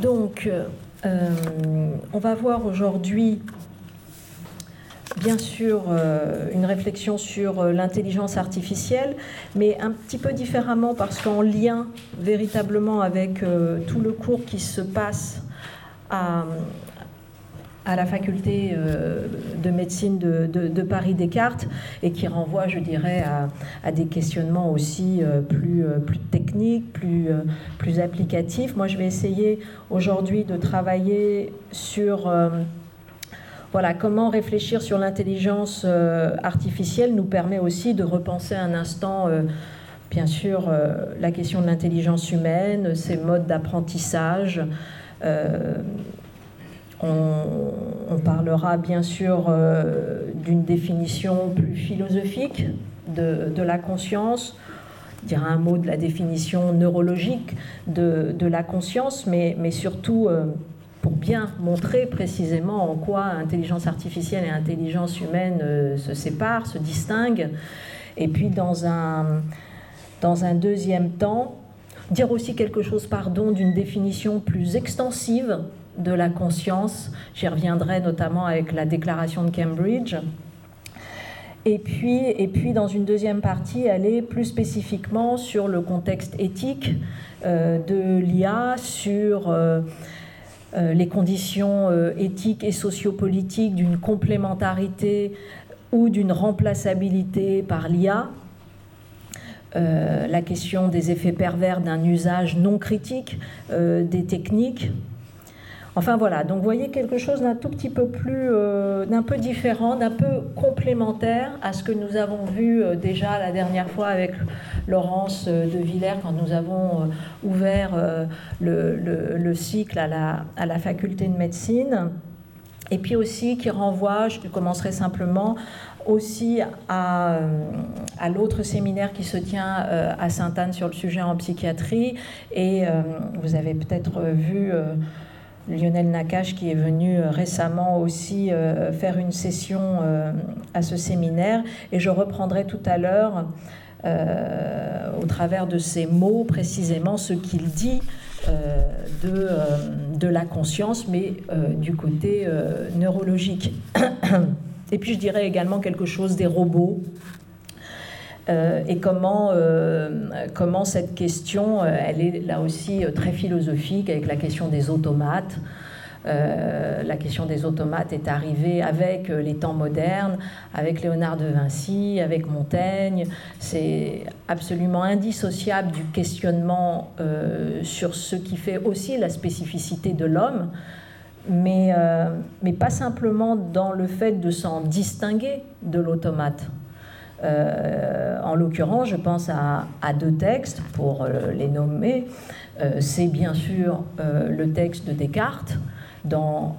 Donc, euh, on va voir aujourd'hui, bien sûr, euh, une réflexion sur euh, l'intelligence artificielle, mais un petit peu différemment parce qu'en lien véritablement avec tout le cours qui se passe à, à la faculté euh, de médecine de, Paris Descartes et qui renvoie, je dirais, à, des questionnements aussi euh, plus, euh, plus techniques, plus, plus applicatifs. Moi, je vais essayer aujourd'hui de travailler sur voilà, comment réfléchir sur l'intelligence artificielle nous permet aussi de repenser un instant, bien sûr, la question de l'intelligence humaine, ses modes d'apprentissage. On, parlera bien sûr euh, d'une définition plus philosophique de, la conscience, on dira un mot de la définition neurologique de, la conscience, mais, surtout euh, pour bien montrer précisément en quoi intelligence artificielle et intelligence humaine euh, se séparent, se distinguent. Et puis dans un, dans un deuxième temps, dire aussi quelque chose, pardon, d'une définition plus extensive de la conscience. J'y reviendrai notamment avec la déclaration de Cambridge. Et puis, dans une deuxième partie, aller plus spécifiquement sur le contexte éthique euh, de l'IA, sur euh, euh, les conditions éthiques et sociopolitiques d'une complémentarité ou d'une remplaçabilité par l'IA, la question des effets pervers d'un usage non critique des techniques, Enfin voilà, donc vous voyez quelque chose d'un tout petit peu plus, euh, d'un peu différent, d'un peu complémentaire à ce que nous avons vu euh, déjà la dernière fois avec Laurence euh, de Villers quand nous avons ouvert le, cycle à la, faculté de médecine. Et puis aussi qui renvoie, je commencerai simplement, aussi à l'autre séminaire qui se tient à Sainte-Anne sur le sujet en psychiatrie. Et vous avez peut-être vu Lionel Nakache qui est venu euh, récemment aussi euh, faire une session euh, à ce séminaire. Et je reprendrai tout à l'heure, au travers de ces mots, précisément ce qu'il dit de, de, la conscience, mais du côté neurologique. Et puis je dirais également quelque chose des robots. Euh, et comment, euh, comment cette question, euh, elle est là aussi très philosophique avec la question des automates. la question des automates est arrivée avec les temps modernes, avec Léonard de Vinci, avec Montaigne. C'est absolument indissociable du questionnement sur ce qui fait aussi la spécificité de l'homme, mais, mais pas simplement dans le fait de s'en distinguer de l'automate. Euh, en l'occurrence, je pense à, deux textes pour euh, les nommer. Euh, c'est bien sûr le texte de Descartes dans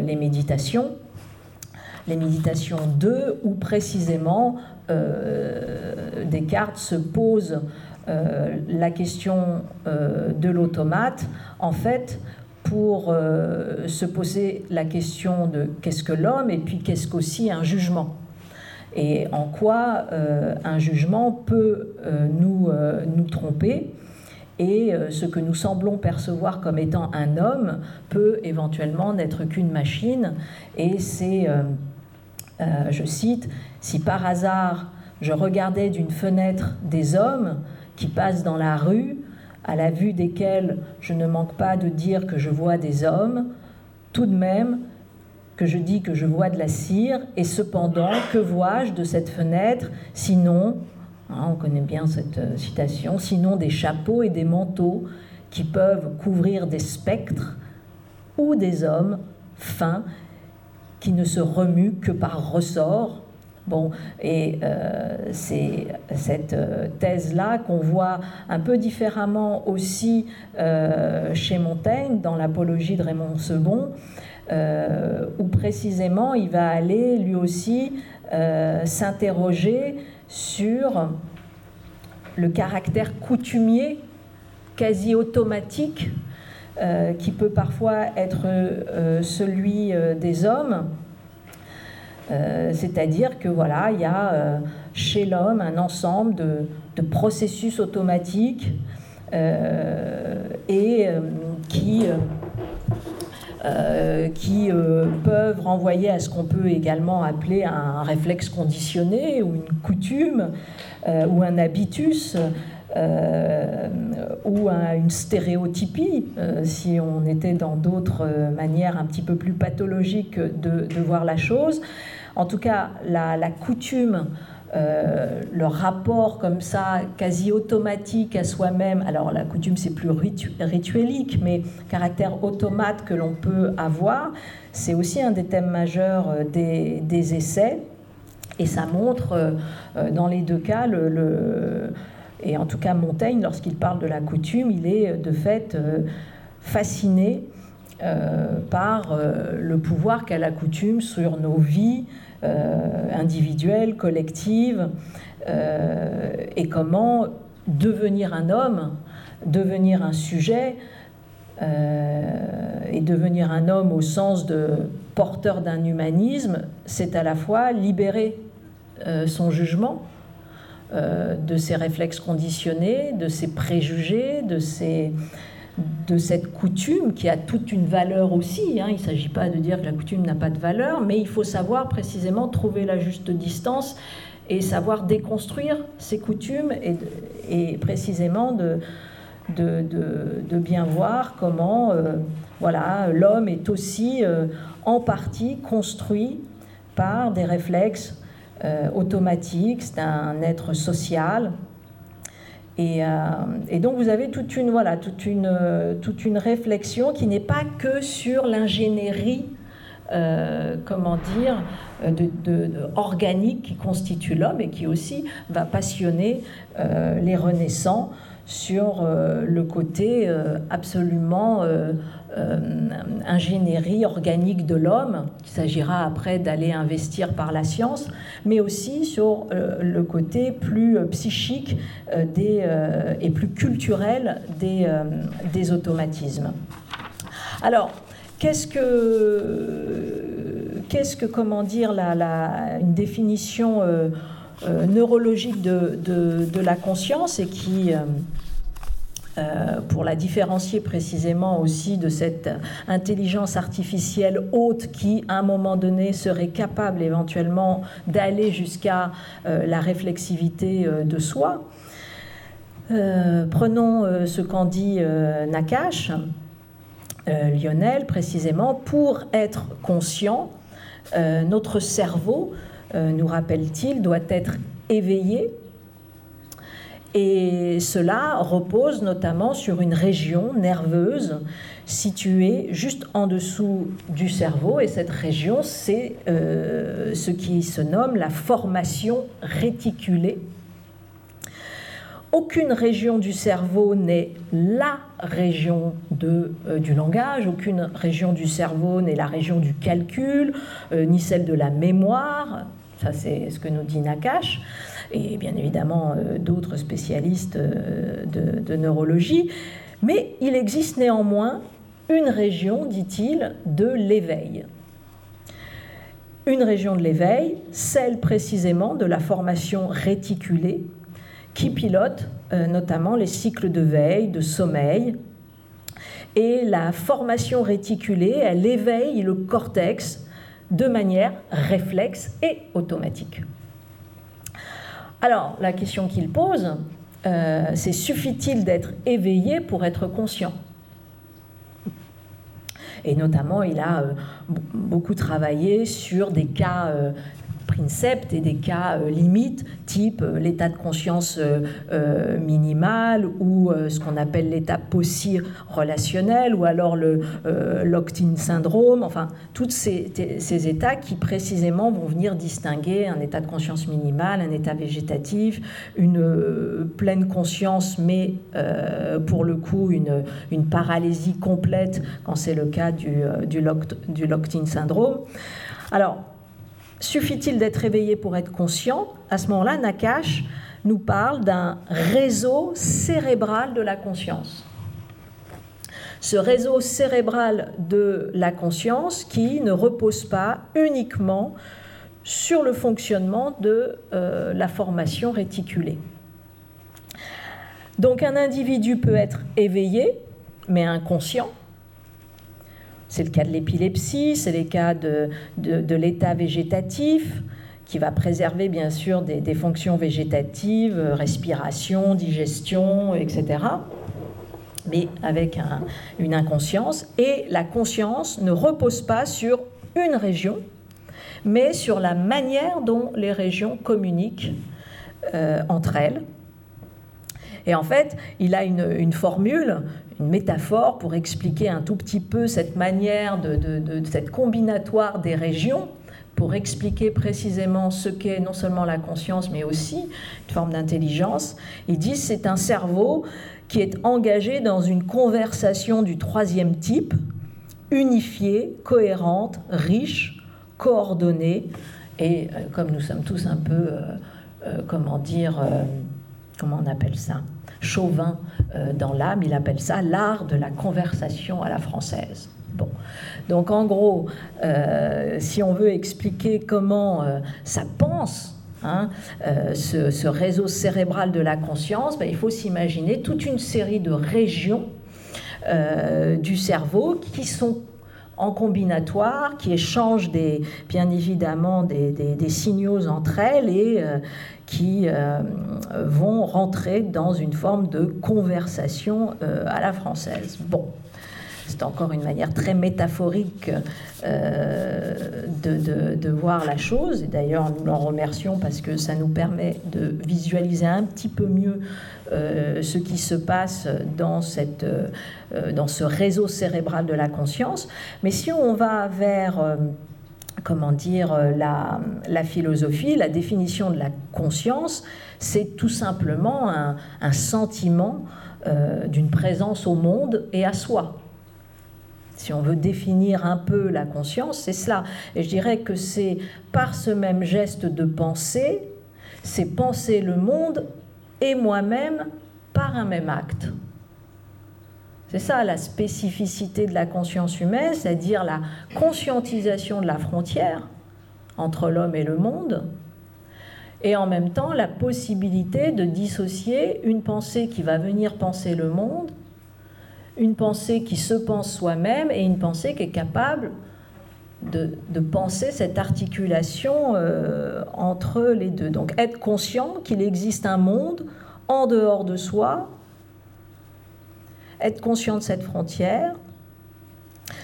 les méditations, les méditations 2, où précisément Descartes se pose la question de l'automate, en fait, pour se poser la question de qu'est-ce que l'homme et puis qu'est-ce qu'aussi un jugement et en quoi euh, un jugement peut euh, nous, euh, nous tromper et ce que nous semblons percevoir comme étant un homme peut éventuellement n'être qu'une machine. Et c'est, je cite, si par hasard je regardais d'une fenêtre des hommes qui passent dans la rue, à la vue desquels je ne manque pas de dire que je vois des hommes, tout de même, que je dis que je vois de la cire, et cependant, que vois-je de cette fenêtre Sinon, hein, on connaît bien cette euh, citation, sinon des chapeaux et des manteaux qui peuvent couvrir des spectres ou des hommes fins qui ne se remuent que par ressort. Bon, et euh, c'est cette euh, thèse-là qu'on voit un peu différemment aussi chez Montaigne dans l'apologie de Raymond Sebon, où précisément il va aller lui aussi euh, s'interroger sur le caractère coutumier, quasi automatique, euh, qui peut parfois être celui des hommes. C'est-à-dire que voilà, il y a chez l'homme un ensemble de, processus automatiques et qui qui peuvent renvoyer à ce qu'on peut également appeler un réflexe conditionné ou une coutume ou un habitus. ou une stéréotypie, si on était dans d'autres manières un petit peu plus pathologiques de, voir la chose. En tout cas, la, la coutume euh, le rapport comme ça, quasi automatique à soi-même, alors la coutume c'est plus rituelique, mais caractère automate que l'on peut avoir, c'est aussi un des thèmes majeurs euh, des, essais. Et ça montre euh, dans les deux cas le, et en tout cas Montaigne, lorsqu'il parle de la coutume, il est de fait fasciné par le pouvoir qu'a la coutume sur nos vies, euh, individuelle, collective, euh, et comment devenir un homme, devenir un sujet, euh, et devenir un homme au sens de porteur d'un humanisme, c'est à la fois libérer son jugement de ses réflexes conditionnés, de ses préjugés, de ses, de cette coutume qui a toute une valeur aussi. Hein. Il ne s'agit pas de dire que la coutume n'a pas de valeur, mais il faut savoir précisément trouver la juste distance et savoir déconstruire ces coutumes et, précisément de, bien voir comment euh, voilà, l'homme est aussi euh, en partie construit par des réflexes euh, automatiques, c'est un être social, euh, et, donc vous avez toute une, voilà, toute une, euh, toute une réflexion qui n'est pas que sur l'ingénierie, euh, comment dire, de, organique qui constitue l'homme et qui aussi va passionner les renaissants sur le côté absolument ingénierie organique de l'homme, qu'il s'agira après d'aller investir par la science, mais aussi sur euh, le côté plus euh, psychique et plus culturel des, automatismes. Alors, qu'est-ce que, qu'est-ce que, comment dire, une définition neurologique de, la conscience et qui euh, pour la différencier précisément aussi de cette intelligence artificielle haute qui, à un moment donné, serait capable éventuellement d'aller jusqu'à euh, la réflexivité euh, de soi. prenons ce qu'en dit Nakash, Lionel, précisément, pour être conscient, notre cerveau, nous rappelle-t-il, doit être éveillé et cela repose notamment sur une région nerveuse située juste en dessous du cerveau. Et cette région, c'est euh, ce qui se nomme la formation réticulée. Aucune région du cerveau n'est la région euh, du langage, aucune région du cerveau n'est la région du calcul, euh, ni celle de la mémoire. Ça, c'est ce que nous dit Nakash et bien évidemment euh, d'autres spécialistes euh, de, neurologie. Mais il existe néanmoins une région, dit-il, de l'éveil. Une région de l'éveil, celle précisément de la formation réticulée, qui pilote euh, notamment les cycles de veille, de sommeil. Et la formation réticulée, elle éveille le cortex de manière réflexe et automatique. Alors, la question qu'il pose, euh, c'est suffit-il d'être éveillé pour être conscient? Et notamment, il a euh, beaucoup travaillé sur des cas euh, princeps et des cas euh, limites, type euh, l'état de conscience euh, minimal ou ce qu'on appelle l'état possi relationnel ou alors le locked-in syndrome, enfin, tous ces, états qui précisément vont venir distinguer un état de conscience minimal, un état végétatif, une pleine conscience, mais pour le coup une, paralysie complète quand c'est le cas du, du, locked, du locked-in syndrome. Alors, Suffit-il d'être éveillé pour être conscient À ce moment-là, Nakash nous parle d'un réseau cérébral de la conscience. Ce réseau cérébral de la conscience qui ne repose pas uniquement sur le fonctionnement de euh, la formation réticulée. Donc un individu peut être éveillé, mais inconscient, C'est le cas de l'épilepsie, c'est le cas de, l'état végétatif, qui va préserver bien sûr des, fonctions végétatives, respiration, digestion, etc. Mais avec une inconscience. Et la conscience ne repose pas sur une région, mais sur la manière dont les régions communiquent euh, entre elles. Et en fait, il a une, formule, une métaphore pour expliquer un tout petit peu cette manière de, cette combinatoire des régions pour expliquer précisément ce qu'est non seulement la conscience, mais aussi une forme d'intelligence. Ils disent c'est un cerveau qui est engagé dans une conversation du troisième type, unifiée, cohérente, riche, coordonnée, et euh, comme nous sommes tous un peu, euh, euh, comment dire, comment on appelle ça? Chauvin dans l'âme, il appelle ça l'art de la conversation à la française. Donc en gros, euh, si on veut expliquer comment euh, ça pense, hein, euh, ce, réseau cérébral de la conscience, ben, il faut s'imaginer toute une série de régions du cerveau qui sont en combinatoire, qui échangent bien évidemment des, des, signaux entre elles et qui vont rentrer dans une forme de conversation à la française. Bon, c'est encore une manière très métaphorique euh, de, voir la chose. Et d'ailleurs, nous l'en remercions parce que ça nous permet de visualiser un petit peu mieux euh, ce qui se passe euh, dans ce réseau cérébral de la conscience. Mais si on va vers comment dire, la, philosophie, la définition de la conscience, c'est tout simplement un sentiment d'une présence au monde et à soi. Si on veut définir un peu la conscience, c'est cela. Et je dirais que c'est par ce même geste de pensée, c'est penser le monde et moi-même par un même acte. C'est ça la spécificité de la conscience humaine, c'est-à-dire la conscientisation de la frontière entre l'homme et le monde, et en même temps la possibilité de dissocier une pensée qui va venir penser le monde une pensée qui se pense soi-même et une pensée qui est capable de, penser cette articulation euh, entre les deux. Donc être conscient qu'il existe un monde en dehors de soi, être conscient de cette frontière,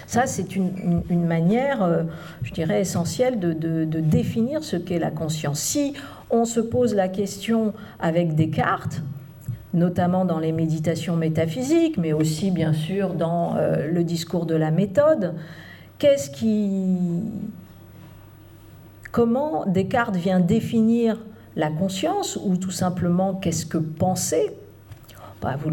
ça c'est une, manière, euh, je dirais, essentielle de, de définir ce qu'est la conscience. Si on se pose la question avec Descartes, notamment dans les méditations métaphysiques, mais aussi bien sûr dans euh, le discours de la méthode. Qu'est-ce qui, comment Descartes vient définir la conscience ou tout simplement qu'est-ce que penser? Bah, vous,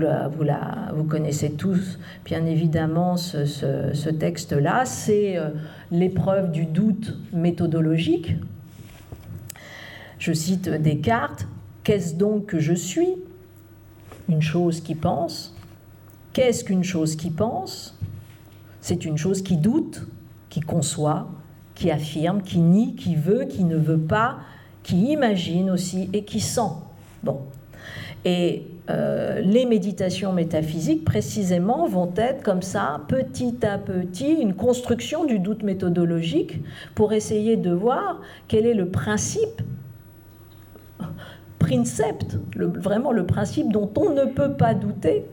vous, connaissez tous bien évidemment ce, texte-là, c'est euh, l'épreuve du doute méthodologique. Je cite Descartes, Qu'est-ce donc que je suis? Une chose qui pense. Qu'est-ce qu'une chose qui pense? C'est une chose qui doute, qui conçoit, qui affirme, qui nie, qui veut, qui ne veut pas, qui imagine aussi et qui sent. Bon. Et euh, les méditations métaphysiques, précisément, vont être comme ça, petit à petit, une construction du doute méthodologique pour essayer de voir quel est le principe princept, vraiment le principe dont on ne peut pas douter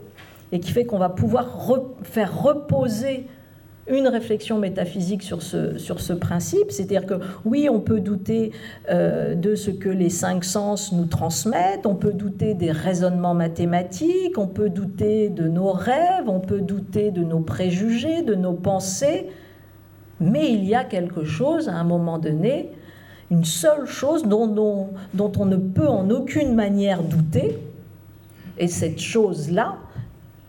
et qui fait qu'on va pouvoir faire reposer une réflexion métaphysique sur ce, sur ce principe, c'est-à-dire que oui, on peut douter euh, de ce que les cinq sens nous transmettent, on peut douter des raisonnements mathématiques, on peut douter de nos rêves, on peut douter de nos préjugés, de nos pensées, mais il y a quelque chose à un moment donné une seule chose dont, on ne peut en aucune manière douter, et cette chose-là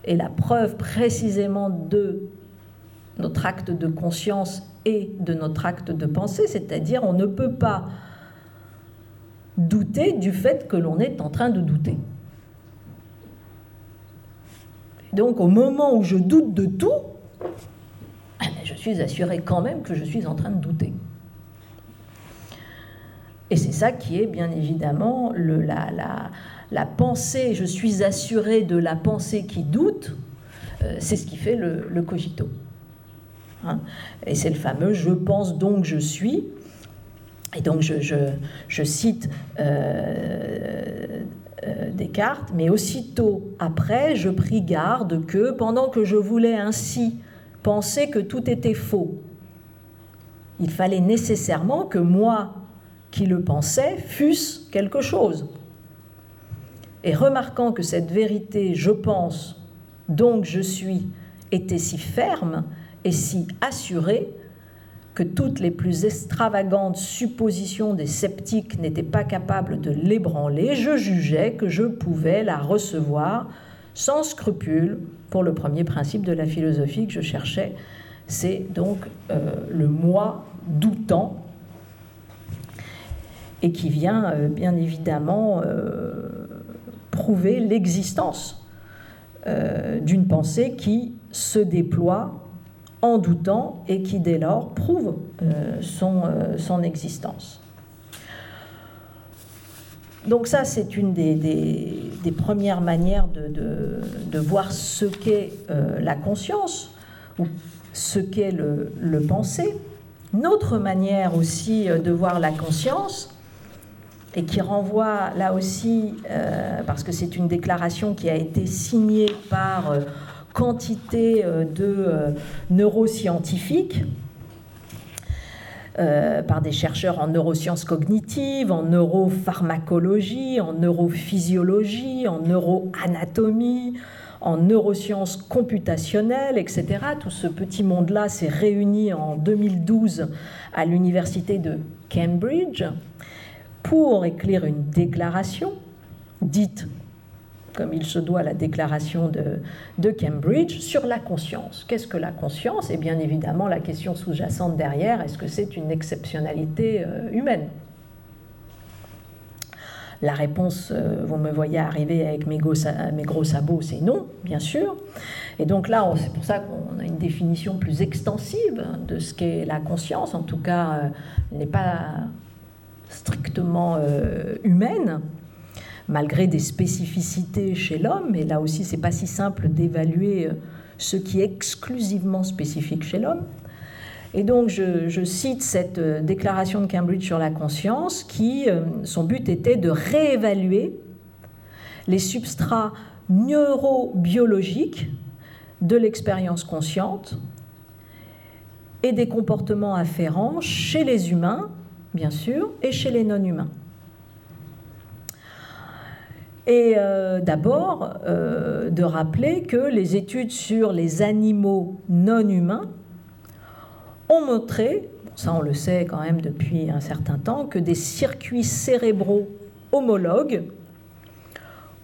est la preuve précisément de notre acte de conscience et de notre acte de pensée, c'est-à-dire on ne peut pas douter du fait que l'on est en train de douter. Donc au moment où je doute de tout, eh ben, je suis assuré quand même que je suis en train de douter. Et c'est ça qui est bien évidemment la, pensée, je suis assuré de la pensée qui doute, euh, c'est ce qui fait le, cogito. Hein. Et c'est le fameux je pense donc je suis. Et donc je, je, cite euh, euh, Descartes, mais aussitôt après, je pris garde que pendant que je voulais ainsi penser que tout était faux, il fallait nécessairement que moi, qui le pensais, fusse quelque chose. Et remarquant que cette vérité, je pense, donc je suis, était si ferme et si assurée, que toutes les plus extravagantes suppositions des sceptiques n'étaient pas capables de l'ébranler, je jugeais que je pouvais la recevoir sans scrupule pour le premier principe de la philosophie que je cherchais, c'est donc euh, le moi doutant et qui vient euh, bien évidemment euh, prouver l'existence d'une pensée qui se déploie en doutant et qui dès lors prouve euh, son, euh, son, existence. Donc ça, c'est une des, des, premières manières de, de, voir ce qu'est euh, la conscience ou ce qu'est le, le penser. Une autre manière aussi de voir la conscience, et qui renvoie là aussi, parce que c'est une déclaration qui a été signée par quantité euh, de euh, neuroscientifiques. Euh, par des chercheurs en neurosciences cognitives, en neuropharmacologie, en neurophysiologie, en neuroanatomie, en neurosciences computationnelles, etc. Tout ce petit monde-là s'est réuni en 2012 à l'université de Cambridge pour écrire une déclaration dite comme il se doit la déclaration de, Cambridge, sur la conscience. Qu'est-ce que la conscience? Et bien évidemment, la question sous-jacente derrière, est-ce que c'est une exceptionnalité euh, humaine? La réponse, euh, vous me voyez arriver avec mes, mes gros sabots, c'est non, bien sûr. Et donc là, c'est pour ça qu'on a une définition plus extensive de ce qu'est la conscience. En tout cas, euh, elle n'est pas strictement humaine malgré des spécificités chez l'homme, et là aussi c'est pas si simple d'évaluer euh, ce qui est exclusivement spécifique chez l'homme. Et donc je, cite cette euh, déclaration de Cambridge sur la conscience qui, euh, son but était de réévaluer les substrats neurobiologiques de l'expérience consciente et des comportements afférents chez les humains, bien sûr, et chez les non-humains. Et euh, d'abord, euh, de rappeler que les études sur les animaux non humains ont montré, ça on le sait quand même depuis un certain temps, que des circuits cérébraux homologues,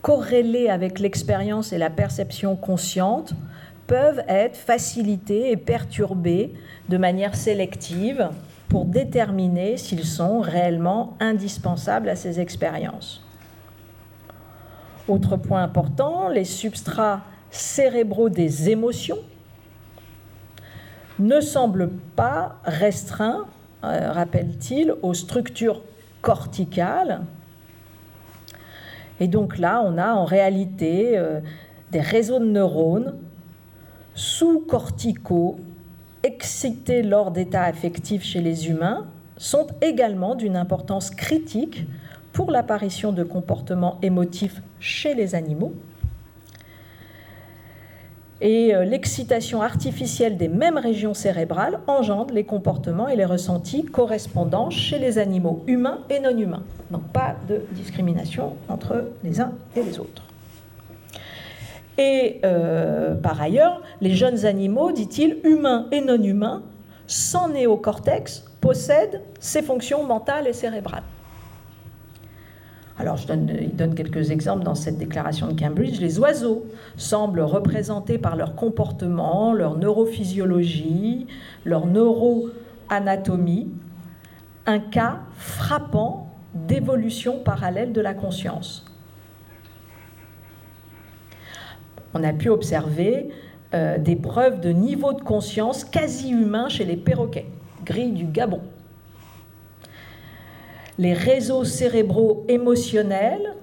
corrélés avec l'expérience et la perception consciente, peuvent être facilités et perturbés de manière sélective pour déterminer s'ils sont réellement indispensables à ces expériences. Autre point important, les substrats cérébraux des émotions ne semblent pas restreints, euh, rappelle-t-il, aux structures corticales. Et donc là, on a en réalité euh, des réseaux de neurones sous-corticaux excités lors d'états affectifs chez les humains sont également d'une importance critique pour l'apparition de comportements émotifs chez les animaux. Et euh, l'excitation artificielle des mêmes régions cérébrales engendre les comportements et les ressentis correspondants chez les animaux humains et non humains. Donc pas de discrimination entre les uns et les autres. Et euh, par ailleurs, les jeunes animaux, dit-il, humains et non humains, sans néocortex, possèdent ces fonctions mentales et cérébrales. Alors, je donne, il donne quelques exemples dans cette déclaration de Cambridge. Les oiseaux semblent représenter par leur comportement, leur neurophysiologie, leur neuroanatomie, un cas frappant d'évolution parallèle de la conscience. On a pu observer euh, des preuves de niveau de conscience quasi humain chez les perroquets, gris du Gabon les réseaux cérébraux émotionnels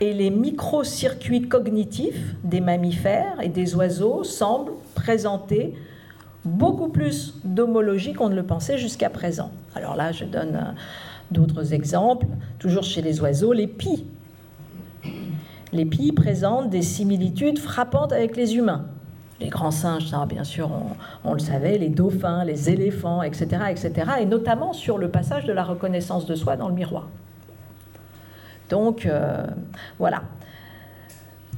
et les microcircuits cognitifs des mammifères et des oiseaux semblent présenter beaucoup plus d'homologie qu'on ne le pensait jusqu'à présent. Alors là, je donne euh, d'autres exemples, toujours chez les oiseaux, les pies. Les pies présentent des similitudes frappantes avec les humains. Les grands singes, ça bien sûr, on, le savait, les dauphins, les éléphants, etc., etc., et notamment sur le passage de la reconnaissance de soi dans le miroir. Donc, euh, voilà.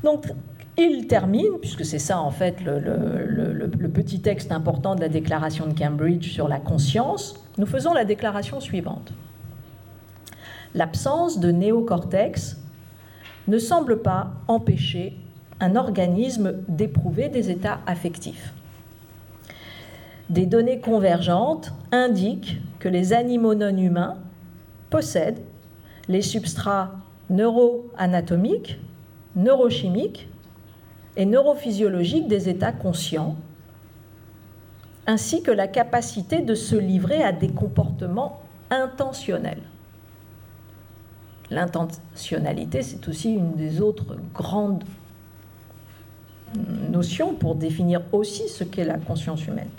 Donc, il termine, puisque c'est ça en fait le, petit texte important de la déclaration de Cambridge sur la conscience, nous faisons la déclaration suivante. L'absence de néocortex ne semble pas empêcher un organisme d'éprouver des états affectifs. Des données convergentes indiquent que les animaux non humains possèdent les substrats neuroanatomiques, neurochimiques et neurophysiologiques des états conscients, ainsi que la capacité de se livrer à des comportements intentionnels. L'intentionnalité, c'est aussi une des autres grandes notions pour définir aussi ce qu'est la conscience humaine.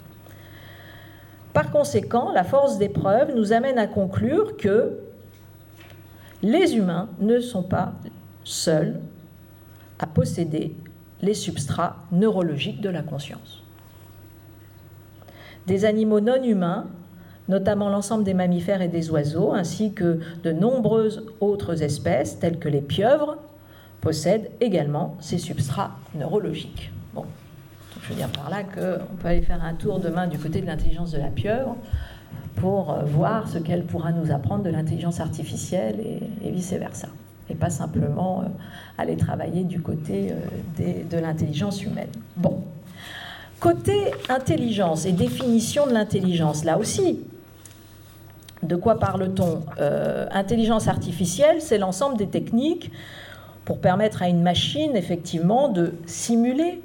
Par conséquent, la force des preuves nous amène à conclure que les humains ne sont pas seuls à posséder les substrats neurologiques de la conscience. Des animaux non humains, notamment l'ensemble des mammifères et des oiseaux, ainsi que de nombreuses autres espèces, telles que les pieuvres, possèdent également ces substrats neurologiques. Bon, je veux dire par là qu'on peut aller faire un tour demain du côté de l'intelligence de la pieuvre pour euh, voir ce qu'elle pourra nous apprendre de l'intelligence artificielle et, vice-versa. Et pas simplement euh, aller travailler du côté euh, de l'intelligence humaine. Bon. Côté intelligence et définition de l'intelligence, là aussi, de quoi parle-t-on Intelligence artificielle, c'est l'ensemble des techniques pour permettre à une machine, effectivement, de simuler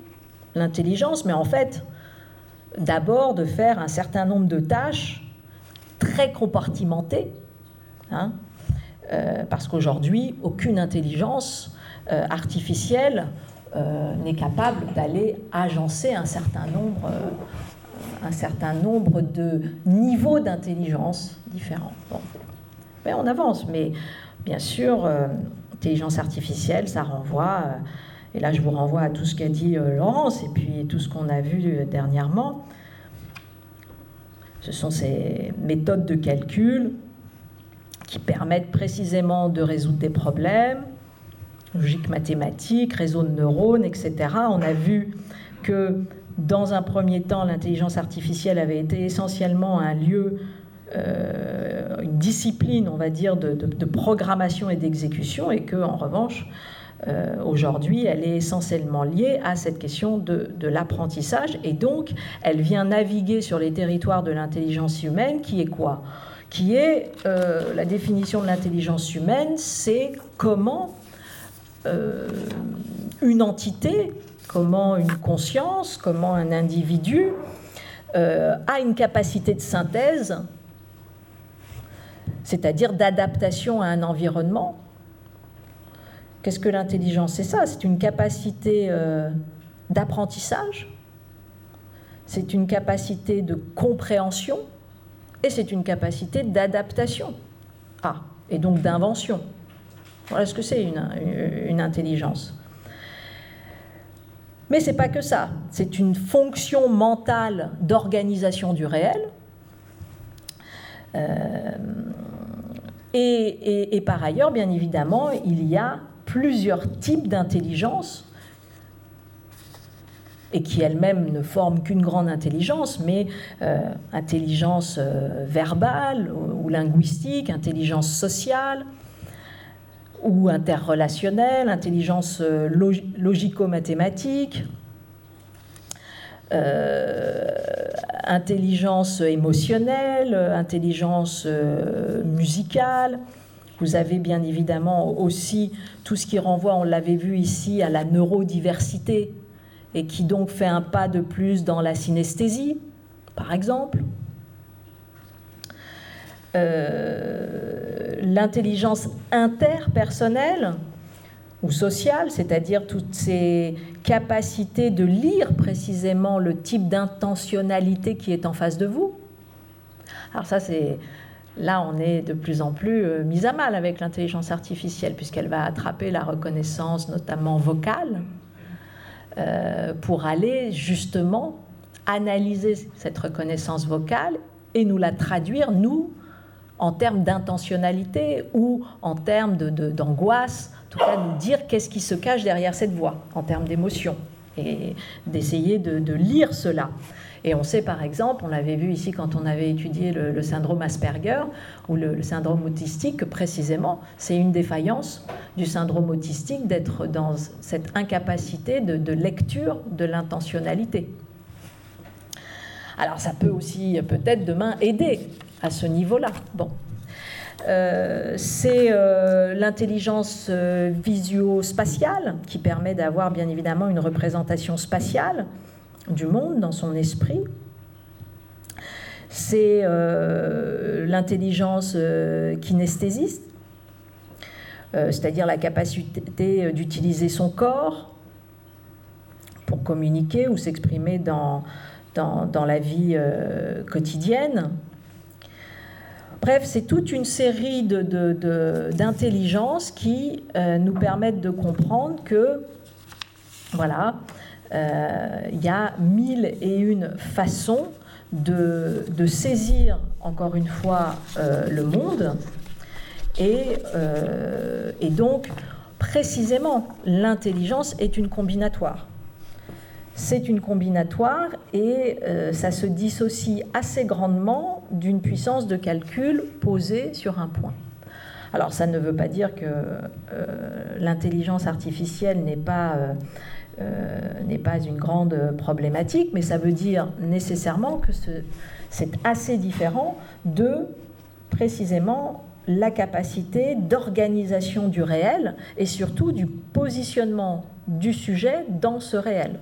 l'intelligence, mais en fait, d'abord de faire un certain nombre de tâches très compartimenté, hein, euh, parce qu'aujourd'hui, aucune intelligence euh, artificielle euh, n'est capable d'aller agencer un certain nombre, un certain nombre de niveaux d'intelligence différents. Mais on avance, mais bien sûr, intelligence artificielle, ça renvoie, et là je vous renvoie à tout ce qu'a dit Laurence et puis tout ce qu'on a vu dernièrement, ce sont ces méthodes de calcul qui permettent précisément de résoudre des problèmes, logique mathématique, réseau de neurones, etc. On a vu que dans un premier temps, l'intelligence artificielle avait été essentiellement un lieu, euh, une discipline, on va dire, de, programmation et d'exécution, et que, en revanche, euh, aujourd'hui, elle est essentiellement liée à cette question de, l'apprentissage et donc elle vient naviguer sur les territoires de l'intelligence humaine qui est quoi? Qui est euh, la définition de l'intelligence humaine, c'est comment une entité, comment une conscience, comment un individu a une capacité de synthèse, c'est-à-dire d'adaptation à un environnement Qu'est-ce que l'intelligence C'est ça, c'est une capacité euh, d'apprentissage, c'est une capacité de compréhension et c'est une capacité d'adaptation. Ah, et donc d'invention. Voilà ce que c'est une, intelligence. Mais c'est pas que ça, c'est une fonction mentale d'organisation du réel. Euh, et, par ailleurs, bien évidemment, il y a plusieurs types d'intelligence et qui elles-mêmes ne forment qu'une grande intelligence, mais euh, intelligence euh, verbale ou, linguistique, intelligence sociale ou interrelationnelle, intelligence euh, logico-mathématique, intelligence émotionnelle, intelligence musicale, vous avez bien évidemment aussi tout ce qui renvoie, on l'avait vu ici, à la neurodiversité et qui donc fait un pas de plus dans la synesthésie, par exemple. Euh, l'intelligence interpersonnelle, ou social, c'est-à-dire toutes ces capacités de lire précisément le type d'intentionnalité qui est en face de vous. Alors ça, c'est là, on est de plus en plus euh, mis à mal avec l'intelligence artificielle, puisqu'elle va attraper la reconnaissance, notamment vocale, euh, pour aller justement analyser cette reconnaissance vocale et nous la traduire, nous, en termes d'intentionnalité ou en termes d'angoisse, de, en tout cas nous dire qu'est-ce qui se cache derrière cette voix, en termes d'émotion, et d'essayer de, lire cela. Et on sait par exemple, on l'avait vu ici quand on avait étudié le, syndrome Asperger ou le, syndrome autistique, que précisément c'est une défaillance du syndrome autistique d'être dans cette incapacité de lecture de l'intentionnalité. Alors ça peut aussi peut-être demain aider à ce niveau-là. Bon. Euh, c'est euh, l'intelligence euh, visio-spatiale qui permet d'avoir bien évidemment une représentation spatiale du monde dans son esprit. C'est l'intelligence kinesthésiste, c'est-à-dire la capacité d'utiliser son corps pour communiquer ou s'exprimer dans, la vie quotidienne. Bref, c'est toute une série d'intelligences qui euh, nous permettent de comprendre que, voilà, euh, il y a mille et une façons de, saisir, encore une fois, euh, le monde. Et, donc, précisément, l'intelligence est une combinatoire c'est une combinatoire et ça se dissocie assez grandement d'une puissance de calcul posée sur un point. Alors ça ne veut pas dire que euh, l'intelligence artificielle n'est pas, euh, n'est pas une grande problématique, mais ça veut dire nécessairement que c'est assez différent de précisément la capacité d'organisation du réel et surtout du positionnement du sujet dans ce réel.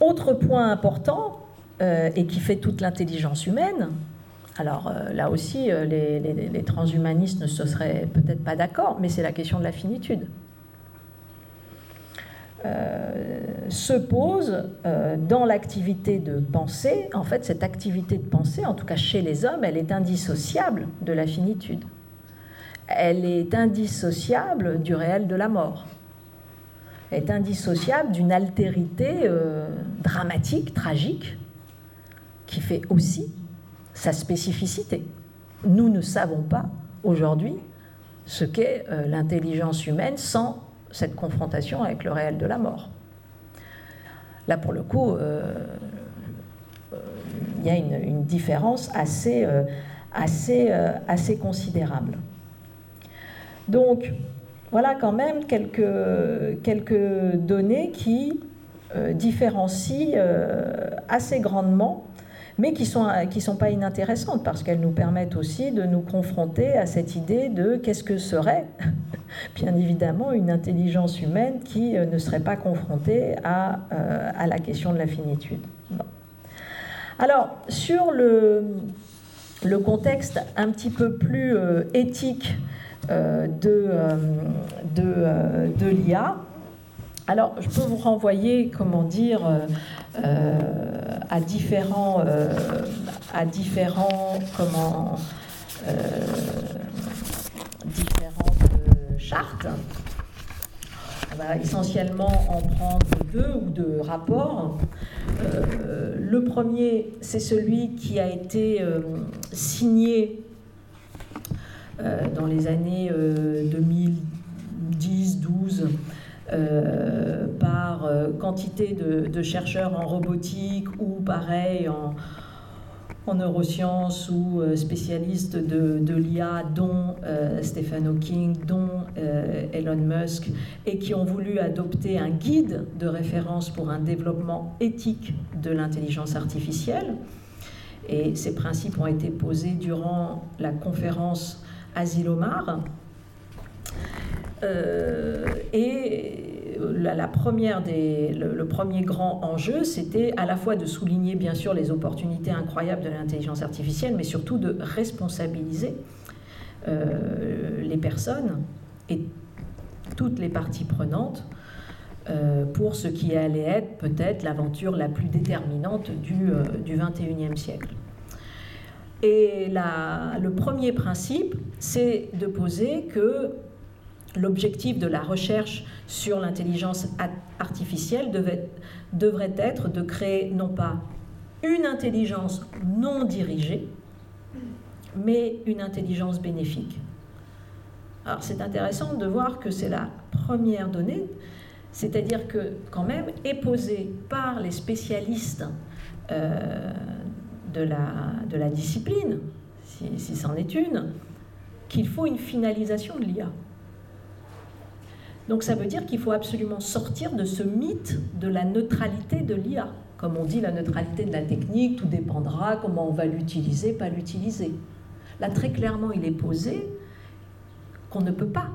Autre point important, euh, et qui fait toute l'intelligence humaine, alors euh, là aussi, euh, les, transhumanistes ne se seraient peut-être pas d'accord, mais c'est la question de la finitude. se pose dans l'activité de pensée, en fait cette activité de pensée, en tout cas chez les hommes, elle est indissociable de la finitude. Elle est indissociable du réel de la mort est indissociable d'une altérité euh, dramatique, tragique, qui fait aussi sa spécificité. Nous ne savons pas aujourd'hui ce qu'est euh, l'intelligence humaine sans cette confrontation avec le réel de la mort. Là, pour le coup, euh, il y a une, différence assez, assez, assez considérable. Donc, voilà quand même quelques, données qui euh, différencient euh, assez grandement, mais qui ne sont, pas inintéressantes parce qu'elles nous permettent aussi de nous confronter à cette idée de qu'est-ce que serait, bien évidemment, une intelligence humaine qui euh, ne serait pas confrontée à, la question de la finitude. Alors, sur le, contexte un petit peu plus éthique de, euh, de, euh, de l'IA. Alors, je peux vous renvoyer, comment dire, à différents, comment, différentes chartes. On va essentiellement en prendre deux ou deux rapports. le premier, c'est celui qui a été signé euh, dans les années 2010-12 euh, euh, par quantité de, chercheurs en robotique ou pareil en, neurosciences ou spécialistes de, l'IA, dont Stephen Hawking, dont Elon Musk, et qui ont voulu adopter un guide de référence pour un développement éthique de l'intelligence artificielle. Et ces principes ont été posés durant la conférence Asilomar. Euh, et la, première des, le, premier grand enjeu, c'était à la fois de souligner bien sûr les opportunités incroyables de l'intelligence artificielle, mais surtout de responsabiliser les personnes et toutes les parties prenantes euh, pour ce qui allait être peut-être l'aventure la plus déterminante du, euh, du 21e siècle. Et le premier principe, c'est de poser que l'objectif de la recherche sur l'intelligence artificielle devait, devrait être de créer non pas une intelligence non dirigée, mais une intelligence bénéfique. Alors c'est intéressant de voir que c'est la première donnée c'est-à-dire que, quand même, est posé par les spécialistes euh, de, la, de, la, discipline, si, si c'en est une, qu'il faut une finalisation de l'IA. Donc ça veut dire qu'il faut absolument sortir de ce mythe de la neutralité de l'IA. Comme on dit, la neutralité de la technique, tout dépendra comment on va l'utiliser, pas l'utiliser. Là, très clairement, il est posé qu'on ne peut pas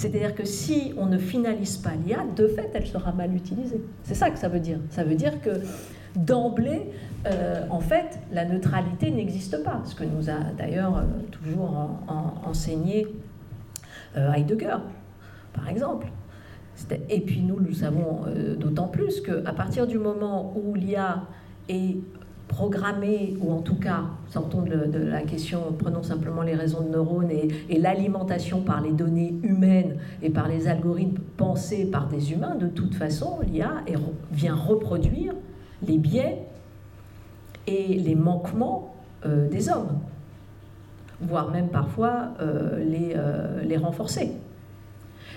c'est-à-dire que si on ne finalise pas l'IA, de fait, elle sera mal utilisée. C'est ça que ça veut dire. Ça veut dire que d'emblée, euh, en fait, la neutralité n'existe pas, ce que nous a d'ailleurs euh, toujours enseigné euh, Heidegger, par exemple. Et puis nous, nous savons d'autant plus qu'à partir du moment où l'IA est programmer, ou en tout cas, sortons de, la question, prenons simplement les raisons de neurones et, l'alimentation par les données humaines et par les algorithmes pensés par des humains, de toute façon, l'IA vient reproduire les biais et les manquements euh, des hommes, voire même parfois euh, les, euh, les renforcer.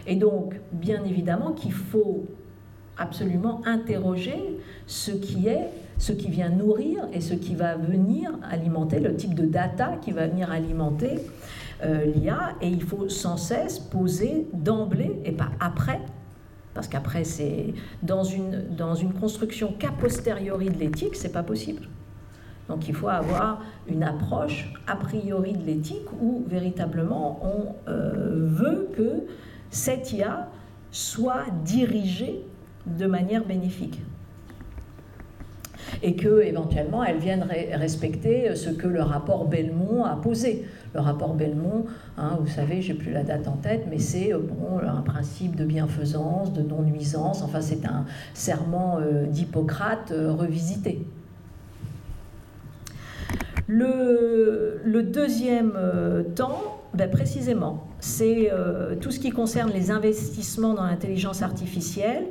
Et donc, bien évidemment qu'il faut absolument interroger ce qui est ce qui vient nourrir et ce qui va venir alimenter, le type de data qui va venir alimenter l'IA. Et il faut sans cesse poser d'emblée et pas après, parce qu'après c'est dans une, dans une construction qu'a posteriori de l'éthique, c'est pas possible. Donc il faut avoir une approche a priori de l'éthique où véritablement on euh, veut que cette IA soit dirigée de manière bénéfique et que éventuellement elles viennent respecter ce que le rapport Belmont a posé. Le rapport Belmont, hein, vous savez, j'ai plus la date en tête, mais c'est euh, bon, un principe de bienfaisance, de non-nuisance, enfin c'est un serment euh, d'Hippocrate euh, revisité. Le, deuxième temps, ben précisément, c'est tout ce qui concerne les investissements dans l'intelligence artificielle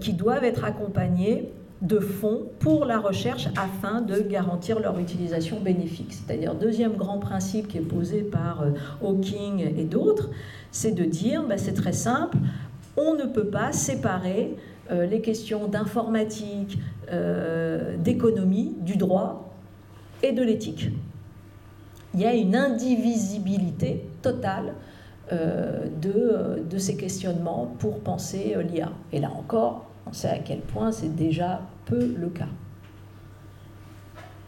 qui doivent être accompagnés de fonds pour la recherche afin de garantir leur utilisation bénéfique. C'est-à-dire, deuxième grand principe qui est posé par euh, Hawking et d'autres, c'est de dire, bah, c'est très simple, on ne peut pas séparer euh, les questions d'informatique, euh, d'économie, du droit et de l'éthique. Il y a une indivisibilité totale de, de, ces questionnements pour penser l'IA. Et là encore, on sait à quel point c'est déjà peu le cas.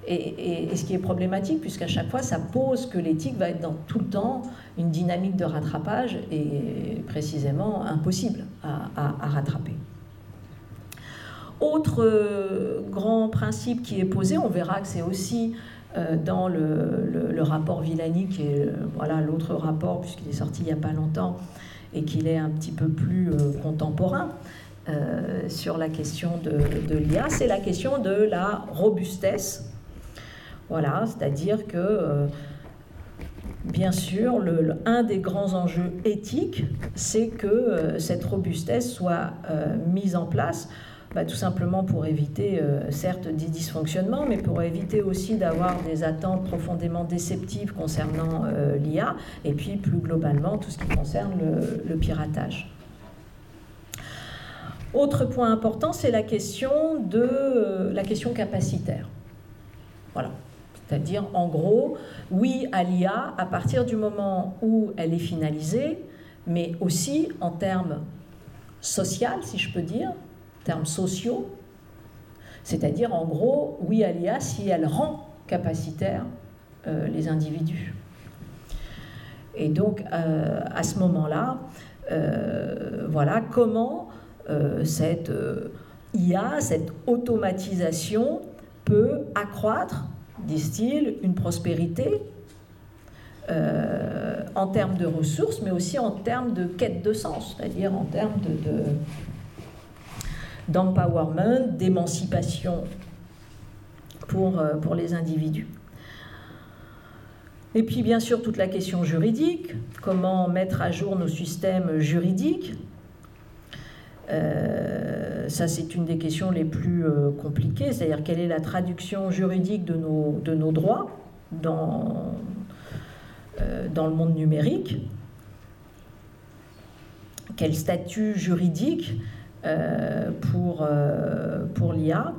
Et, ce qui est problématique, puisqu'à chaque fois, ça pose que l'éthique va être dans tout le temps une dynamique de rattrapage et précisément impossible à, rattraper. Autre euh, grand principe qui est posé, on verra que c'est aussi euh, dans le, rapport Villani, qui est euh, voilà l'autre rapport, puisqu'il est sorti il n'y a pas longtemps et qu'il est un petit peu plus contemporain, euh, sur la question de, l'IA, c'est la question de la robustesse. Voilà, c'est-à-dire que, euh, bien sûr, un des grands enjeux éthiques, c'est que euh, cette robustesse soit mise en place. Bah, tout simplement pour éviter, certes, des dysfonctionnements, mais pour éviter aussi d'avoir des attentes profondément déceptives concernant l'IA, et puis plus globalement tout ce qui concerne le piratage. Autre point important, c'est la question de euh, la question capacitaire. Voilà. C'est-à-dire, en gros, oui à l'IA à partir du moment où elle est finalisée, mais aussi en termes sociaux, si je peux dire, termes sociaux. C'est-à-dire, en gros, oui à l'IA si elle rend capacitaire euh, les individus. Et donc, euh, à ce moment-là, voilà comment cette euh, IA, cette automatisation peut accroître, disent-ils, une prospérité, en termes de ressources, mais aussi en termes de quête de sens, c'est-à-dire en termes de, d'empowerment, d'émancipation pour, pour les individus. Et puis bien sûr toute la question juridique, comment mettre à jour nos systèmes juridiques. Euh, ça c'est une des questions les plus euh, compliquées, c'est-à-dire quelle est la traduction juridique de nos, de nos droits dans, euh, dans le monde numérique? Quel statut juridique pour, pour l'IA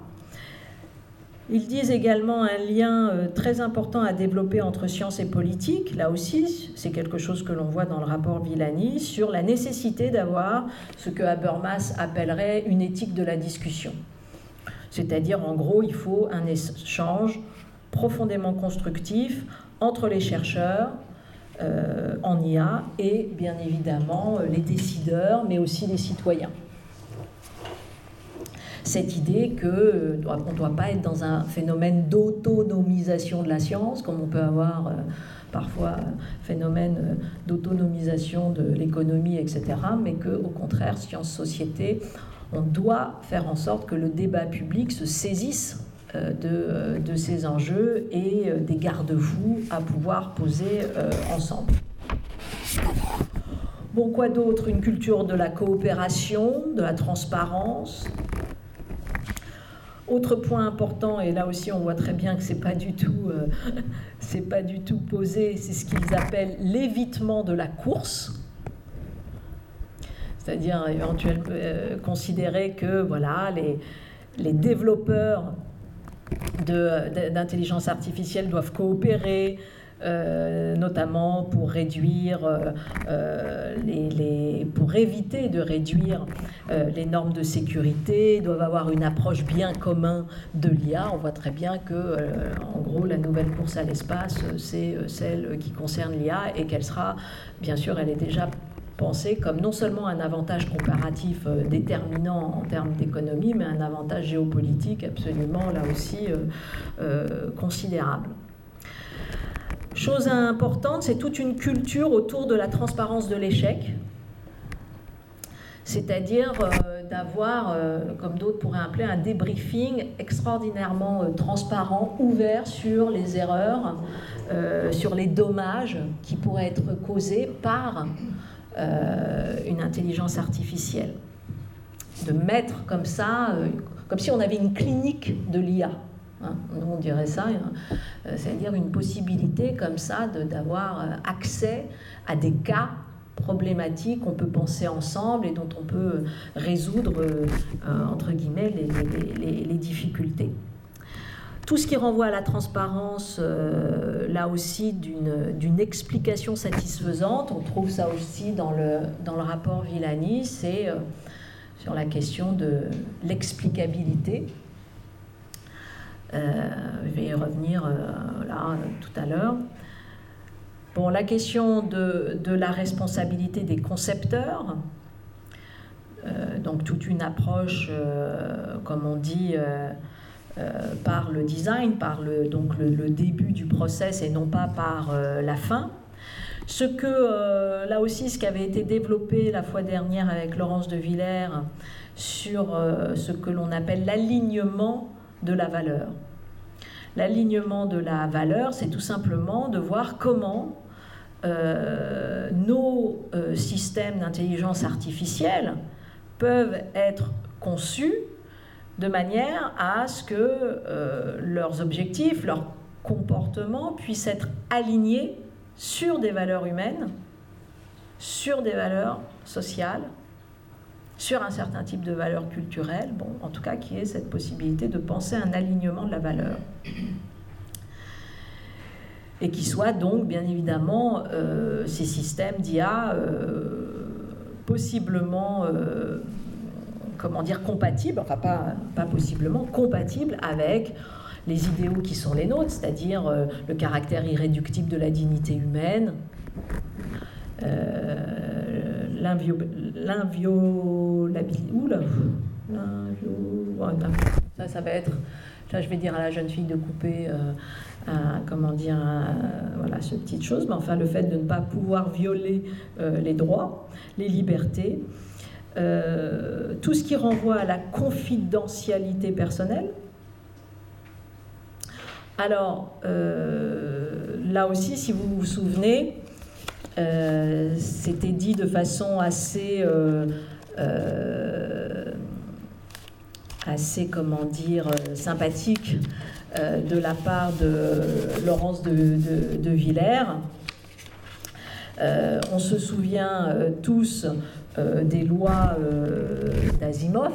ils disent également un lien euh, très important à développer entre science et politique. Là aussi, c'est quelque chose que l'on voit dans le rapport Villani sur la nécessité d'avoir ce que Habermas appellerait une éthique de la discussion. C'est-à-dire, en gros, il faut un échange profondément constructif entre les chercheurs euh, en IA et, bien évidemment, les décideurs, mais aussi les citoyens cette idée qu'on euh, ne doit pas être dans un phénomène d'autonomisation de la science, comme on peut avoir euh, parfois un phénomène euh, d'autonomisation de l'économie, etc., mais qu'au contraire, science-société, on doit faire en sorte que le débat public se saisisse de, de ces enjeux et des garde-fous à pouvoir poser ensemble. Bon, quoi d'autre? Une culture de la coopération, de la transparence, autre point important, et là aussi on voit très bien que c'est pas euh, pas du tout posé, c'est ce qu'ils appellent l'évitement de la course. C'est-à-dire éventuellement euh, considérer que voilà les, les développeurs d'intelligence artificielle doivent coopérer, euh, notamment euh, euh, pour éviter de réduire les normes de sécurité, doivent avoir une approche bien commune de l'IA. On voit très bien que, en gros, la nouvelle course à l'espace, c'est celle qui concerne l'IA et qu'elle sera, bien sûr, elle est déjà pensée comme non seulement un avantage comparatif déterminant en termes d'économie, mais un avantage géopolitique absolument là aussi considérable. Chose importante, c'est toute une culture autour de la transparence de l'échec, c'est-à-dire euh, d'avoir, euh, comme d'autres pourraient appeler, un débriefing extraordinairement euh, transparent, ouvert sur les erreurs, sur les dommages qui pourraient être causés par une intelligence artificielle. De mettre comme ça, comme si on avait une clinique de l'IA. Hein, on dirait ça, hein. euh, c'est-à-dire une possibilité comme ça d'avoir euh, accès à des cas problématiques qu'on peut penser ensemble et dont on peut résoudre, euh, entre guillemets, les, difficultés. Tout ce qui renvoie à la transparence, là aussi, d'une explication satisfaisante, on trouve ça aussi dans le, dans le rapport Villani, c'est sur la question de l'explicabilité. Euh, je vais y revenir euh, là, tout à l'heure. Bon, la question de, la responsabilité des concepteurs, euh, donc toute une approche, comme on dit, par le design, par le, donc le, début du process et non pas par la fin. Ce que, là aussi, ce qui avait été développé la fois dernière avec Laurence de Villers sur ce que l'on appelle l'alignement de la valeur. L'alignement de la valeur, c'est tout simplement de voir comment euh, nos euh, systèmes d'intelligence artificielle peuvent être conçus de manière à ce que euh, leurs objectifs, leurs comportements puissent être alignés sur des valeurs humaines, sur des valeurs sociales, sur un certain type de valeur culturelle, en tout cas qui est cette possibilité de penser un alignement de la valeur. Et qui soit donc, bien évidemment, euh, ces systèmes d'IA euh, possiblement, euh, comment dire, compatibles, enfin pas, pas possiblement, compatibles avec les idéaux qui sont les nôtres, c'est-à-dire le caractère irréductible de la dignité humaine, ça, ça va être. Je vais dire à la jeune fille de couper, euh, comment dire, voilà, ce petite chose. Mais enfin, le fait de ne pas pouvoir violer les droits, les libertés, tout ce qui renvoie à la confidentialité personnelle. Alors, là aussi, si vous vous souvenez, c'était dit de façon assez euh, assez, comment dire, euh, sympathique euh, de la part de Laurence de, Villers. on se souvient tous des lois d'Asimov,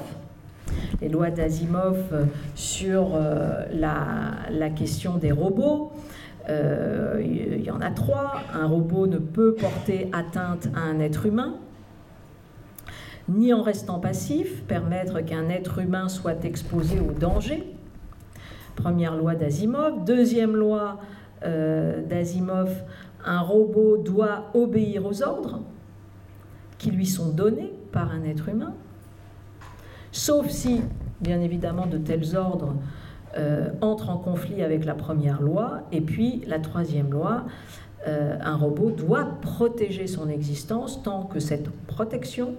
les lois d'Asimov sur la, question des robots. Il y en a trois. Un robot ne peut porter atteinte à un être humain ni en restant passif, permettre qu'un être humain soit exposé au danger. Première loi d'Asimov. Deuxième loi euh, d'Asimov, un robot doit obéir aux ordres qui lui sont donnés par un être humain, sauf si, bien évidemment, de tels ordres euh, entrent en conflit avec la première loi. Et puis, la troisième loi, euh, un robot doit protéger son existence tant que cette protection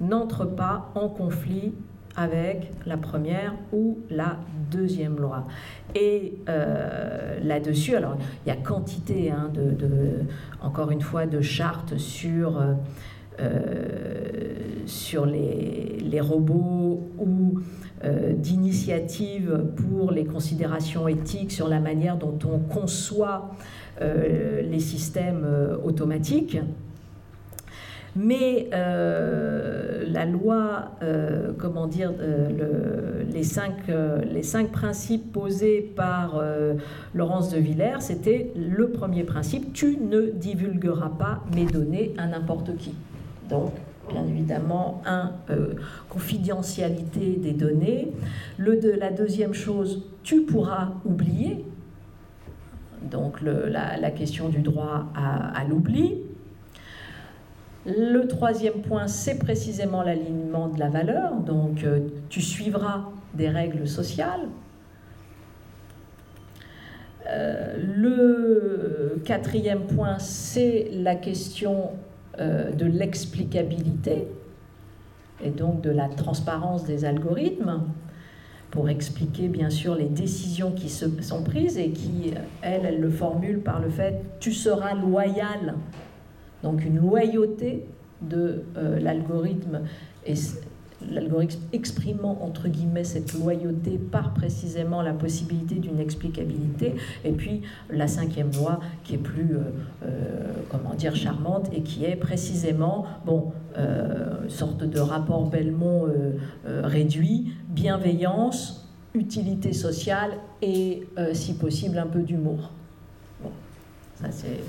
n'entre pas en conflit avec la première ou la deuxième loi. Et euh, là-dessus, alors il y a quantité, hein, encore une fois, de chartes sur, les, robots ou d'initiatives pour les considérations éthiques sur la manière dont on conçoit les systèmes automatiques. Mais euh, la loi, euh, comment dire, euh, les, cinq, les cinq principes posés par Laurence de Villers, c'était le premier principe, tu ne divulgueras pas mes données à n'importe qui. Donc, bien évidemment, un, confidentialité des données. La deuxième chose, tu pourras oublier. Donc, la, question du droit à l'oubli. Le troisième point, c'est précisément l'alignement de la valeur. Donc, euh, tu suivras des règles sociales. Euh, le quatrième point, c'est la question euh, de l'explicabilité et donc de la transparence des algorithmes pour expliquer bien sûr les décisions qui se sont prises et qui, elles, elles le formulent par le fait tu seras loyal. Donc une loyauté de euh, l'algorithme et l'algorithme exprimant entre guillemets cette loyauté par précisément la possibilité d'une explicabilité et puis la cinquième loi qui est plus euh, euh, comment dire charmante et qui est précisément bon sorte de rapport Belmont réduit bienveillance utilité sociale et si possible un peu d'humour bon ça c'est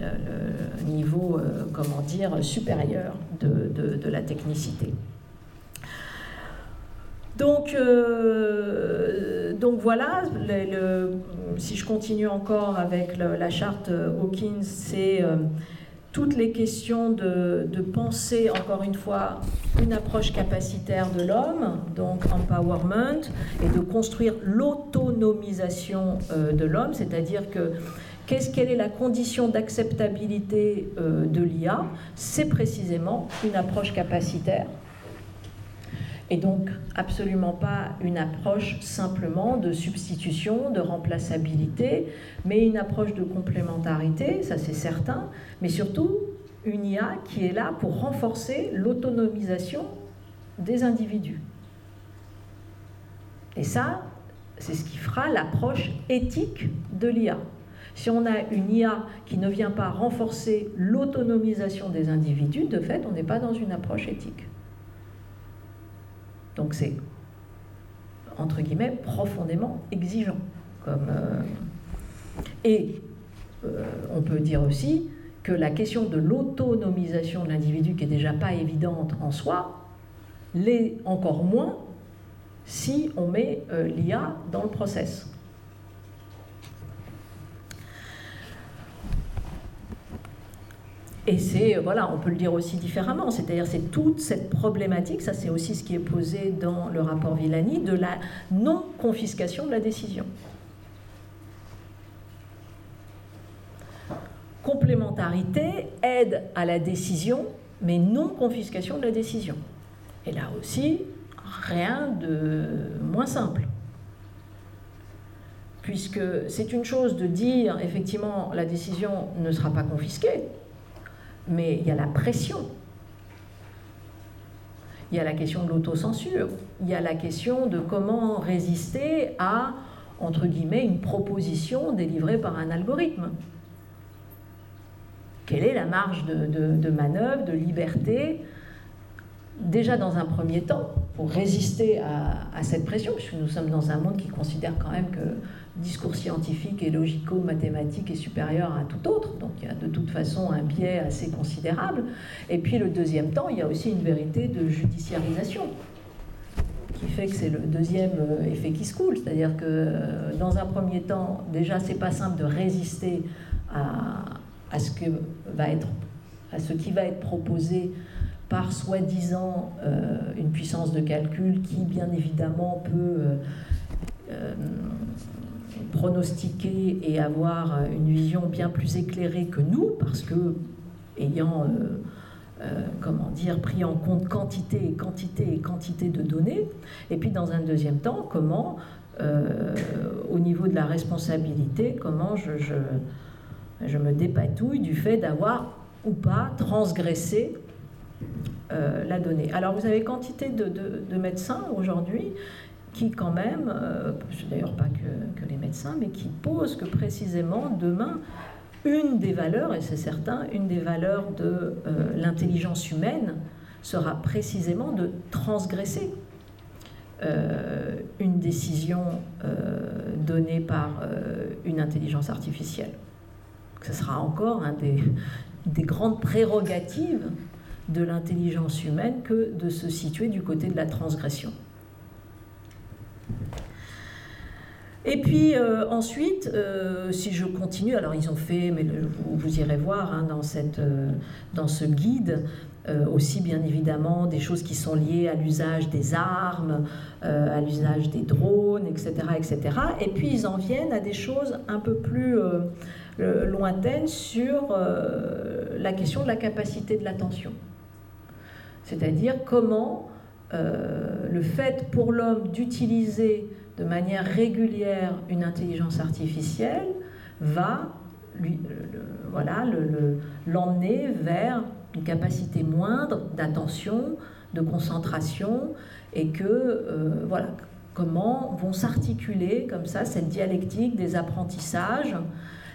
le, niveau, euh, comment dire, supérieur de, de, la technicité. Donc, euh, donc voilà, si je continue encore avec la charte Hawkins, c'est euh, toutes les questions de, penser, encore une fois, une approche capacitaire de l'homme, donc empowerment, et de construire l'autonomisation de l'homme, c'est-à-dire que Qu'est-ce, quelle est la condition d'acceptabilité euh, de l'IA C'est précisément une approche capacitaire. Et donc absolument pas une approche simplement de substitution, de remplaçabilité, mais une approche de complémentarité, ça c'est certain, mais surtout une IA qui est là pour renforcer l'autonomisation des individus. Et ça, c'est ce qui fera l'approche éthique de l'IA. Si on a une IA qui ne vient pas renforcer l'autonomisation des individus, de fait, on n'est pas dans une approche éthique. Donc c'est, entre guillemets, profondément exigeant. Comme, euh, et euh, on peut dire aussi que la question de l'autonomisation de l'individu, qui est déjà pas évidente en soi, l'est encore moins si on met euh, l'IA dans le process. Et c'est, voilà, on peut le dire aussi différemment, c'est-à-dire c'est toute cette problématique, ça c'est aussi ce qui est posé dans le rapport Villani, de la non-confiscation de la décision. Complémentarité, aide à la décision, mais non confiscation de la décision. Et là aussi, rien de moins simple. Puisque c'est une chose de dire, effectivement, la décision ne sera pas confisquée, mais il y a la pression. Il y a la question de l'autocensure. Il y a la question de comment résister à, entre guillemets, une proposition délivrée par un algorithme. Quelle est la marge de, manœuvre, de liberté, déjà dans un premier temps, pour résister à, à, cette pression, puisque nous sommes dans un monde qui considère quand même que discours scientifique et logico-mathématique est supérieur à tout autre, donc il y a de toute façon un biais assez considérable. Et puis le deuxième temps, il y a aussi une vérité de judiciarisation qui fait que c'est le deuxième euh, effet qui se coule, c'est-à-dire que euh, dans un premier temps, déjà c'est pas simple de résister à, ce qui va être proposé par soi-disant euh, une puissance de calcul qui bien évidemment peut pronostiquer et avoir euh, une vision bien plus éclairée que nous, parce que, ayant, euh, euh, comment dire, pris en compte quantité et quantité et quantité de données, et puis dans un deuxième temps, comment, au niveau de la responsabilité, comment je, je, me dépatouille du fait d'avoir ou pas transgressé la donnée. Alors vous avez quantité de, de médecins aujourd'hui qui quand même, euh, d'ailleurs pas que, les médecins, mais qui posent que précisément demain, une des valeurs, et c'est certain, une des valeurs de euh, l'intelligence humaine sera précisément de transgresser euh, une décision donnée par une intelligence artificielle. Ce sera encore un des, des grandes prérogatives de l'intelligence humaine que de se situer du côté de la transgression. Et puis euh, ensuite, euh, si je continue, alors ils ont fait, mais vous, irez voir hein, dans, cette, euh, dans ce guide, aussi bien évidemment des choses qui sont liées à l'usage des armes, à l'usage des drones, etc., etc. Et puis ils en viennent à des choses un peu plus lointaines sur la question de la capacité de l'attention. C'est-à-dire comment le fait pour l'homme d'utiliser de manière régulière une intelligence artificielle va lui, voilà, l'emmener vers une capacité moindre d'attention, de concentration, et que euh, voilà, comment vont s'articuler comme ça cette dialectique des apprentissages.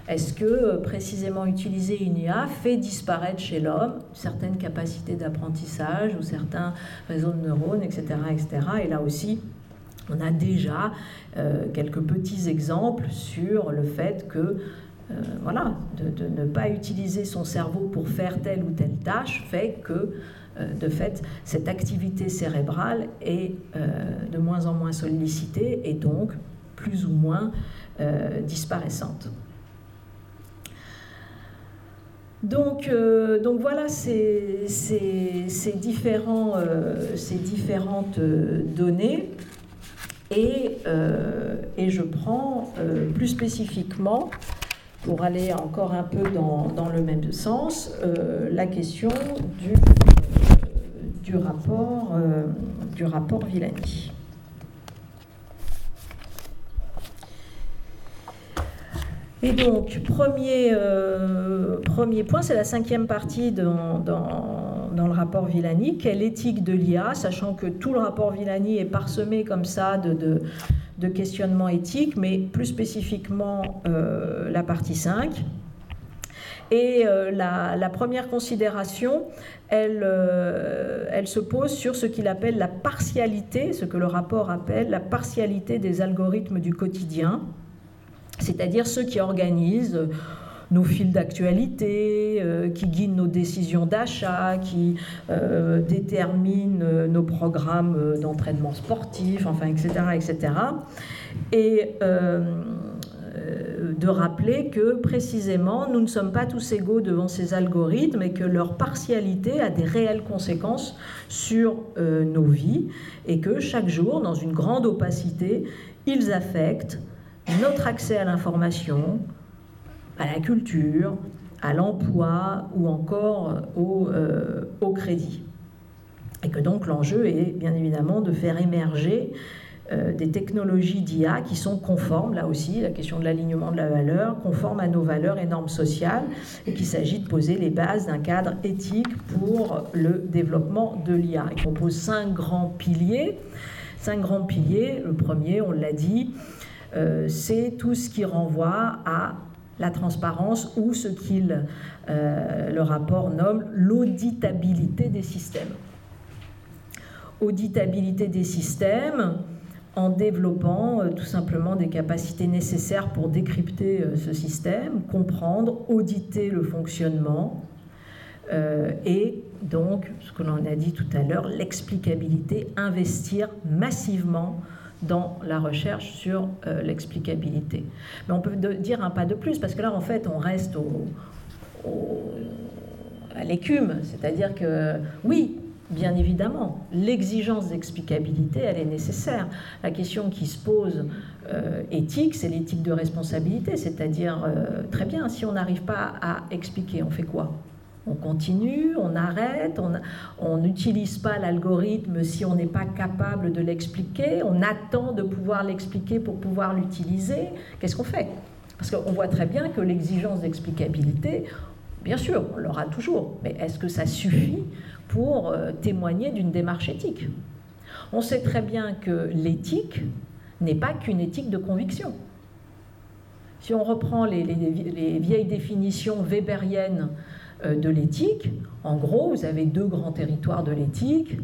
Est-ce que euh, précisément utiliser une IA fait disparaître chez l'homme certaines capacités d'apprentissage ou certains réseaux de neurones, etc., etc. Et là aussi, on a déjà euh, quelques petits exemples sur le fait que euh, voilà, de, ne pas utiliser son cerveau pour faire telle ou telle tâche fait que, de fait, cette activité cérébrale est de moins en moins sollicitée et donc plus ou moins disparaissante. Donc, donc voilà ces, ces différentes données. Euh, et, je prends euh, plus spécifiquement, pour aller encore un peu dans, le même sens, euh, la question du, du rapport, du rapport Villani. Et donc, premier, premier point, c'est la cinquième partie dans, le rapport Villani, quelle éthique de l'IA, sachant que tout le rapport Villani est parsemé comme ça de, questionnements éthiques, mais plus spécifiquement euh, la partie 5. Et euh, la, première considération, euh, elle se pose sur ce qu'il appelle la partialité, ce que le rapport appelle la partialité des algorithmes du quotidien, c'est-à-dire ceux qui organisent nos fils d'actualité, euh, qui guident nos décisions d'achat, qui euh, déterminent euh, nos programmes d'entraînement sportif, enfin, etc. etc. Et de rappeler que précisément nous ne sommes pas tous égaux devant ces algorithmes et que leur partialité a des réelles conséquences sur nos vies et que chaque jour, dans une grande opacité, ils affectent notre accès à l'information, à la culture, à l'emploi ou encore au, au crédit. Et que donc l'enjeu est bien évidemment de faire émerger euh, des technologies d'IA qui sont conformes, là aussi, la question de l'alignement de la valeur, conformes à nos valeurs et normes sociales, et qu'il s'agit de poser les bases d'un cadre éthique pour le développement de l'IA. Il compose cinq grands piliers. Cinq grands piliers. Le premier, on l'a dit, euh, c'est tout ce qui renvoie à la transparence ou ce qu'il, euh, le rapport nomme l'auditabilité des systèmes. Auditabilité des systèmes en développant euh, tout simplement des capacités nécessaires pour décrypter euh, ce système, comprendre, auditer le fonctionnement euh, et donc, ce que l'on a dit tout à l'heure, l'explicabilité, investir massivement dans la recherche sur l'explicabilité. Mais on peut dire un pas de plus, parce que là, en fait, on reste à l'écume, c'est-à-dire que oui, Bien évidemment, l'exigence d'explicabilité, elle est nécessaire. La question qui se pose euh, éthique, c'est l'éthique de responsabilité, c'est-à-dire, euh, très bien, si on n'arrive pas à expliquer, on fait quoi? On continue, on arrête, on n'utilise pas l'algorithme si on n'est pas capable de l'expliquer, on attend de pouvoir l'expliquer pour pouvoir l'utiliser. Qu'est-ce qu'on fait? Parce qu'on voit très bien que l'exigence d'explicabilité, bien sûr, on l'aura toujours, mais est-ce que ça suffit pour euh, témoigner d'une démarche éthique? On sait très bien que l'éthique n'est pas qu'une éthique de conviction. Si on reprend les, vieilles définitions weberiennes de l'éthique, en gros, vous avez deux grands territoires de l'éthique.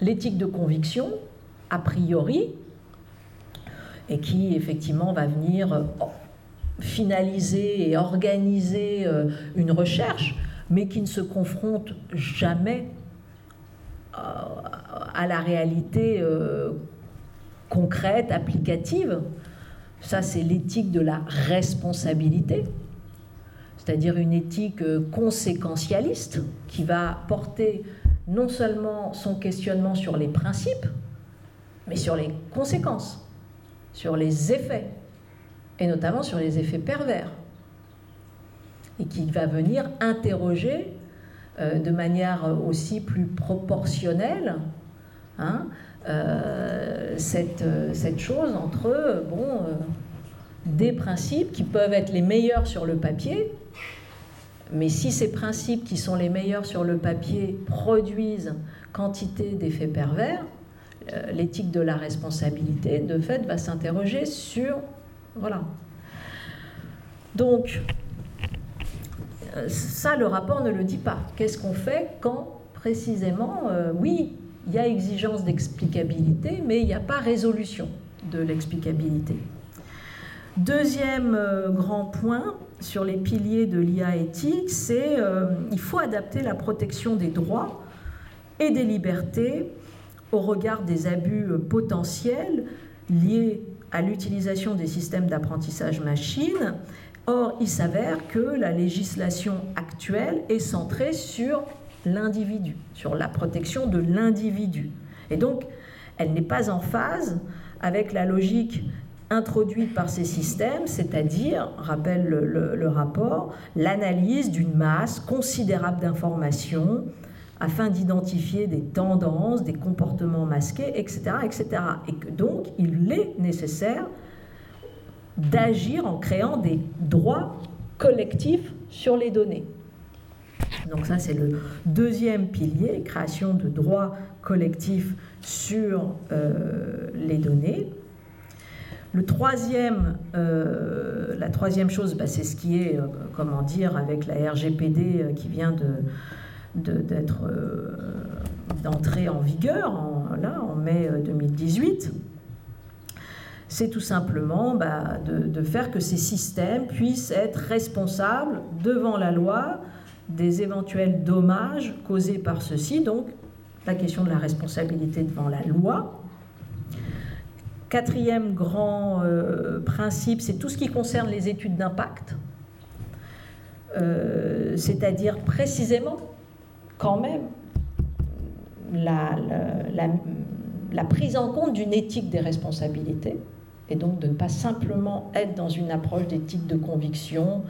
L'éthique de conviction, a priori, et qui effectivement va venir euh, finaliser et organiser une recherche, mais qui ne se confronte jamais à la réalité euh, concrète, applicative. Ça, c'est l'éthique de la responsabilité, c'est-à-dire une éthique euh, conséquentialiste qui va porter non seulement son questionnement sur les principes, mais sur les conséquences, sur les effets, et notamment sur les effets pervers, et qui va venir interroger euh, de manière aussi plus proportionnelle hein, euh, cette, cette, chose entre bon, des principes qui peuvent être les meilleurs sur le papier, mais si ces principes qui sont les meilleurs sur le papier produisent quantité d'effets pervers, l'éthique de la responsabilité, de fait, va s'interroger sur... Voilà. Donc, euh, ça, le rapport ne le dit pas. Qu'est-ce qu'on fait quand, précisément, euh, oui, il y a exigence d'explicabilité, mais il n'y a pas résolution de l'explicabilité. Deuxième euh, grand point sur les piliers de l'IA éthique, c'est qu'il faut adapter la protection des droits et des libertés au regard des abus potentiels liés à l'utilisation des systèmes d'apprentissage machine Or, il s'avère que la législation actuelle est centrée sur l'individu, sur la protection de l'individu. Et donc, elle n'est pas en phase avec la logique introduite par ces systèmes, c'est-à-dire, rappelle le, rapport, l'analyse d'une masse considérable d'informations afin d'identifier des tendances, des comportements masqués, etc., etc. Et que donc, il est nécessaire d'agir en créant des droits collectifs sur les données. Donc ça, c'est le deuxième pilier, création de droits collectifs sur euh, les données. Euh, la troisième chose, bah, c'est ce qui est, euh, comment dire, avec la RGPD qui vient d'être d'entrer en vigueur là, en mai 2018 c'est tout simplement bah, de, faire que ces systèmes puissent être responsables devant la loi des éventuels dommages causés par ceux-ci. Donc, la question de la responsabilité devant la loi. Quatrième grand euh, principe, c'est tout ce qui concerne les études d'impact, euh, c'est-à-dire précisément, quand même, la, prise en compte d'une éthique des responsabilités, et donc de ne pas simplement être dans une approche d'éthique de conviction,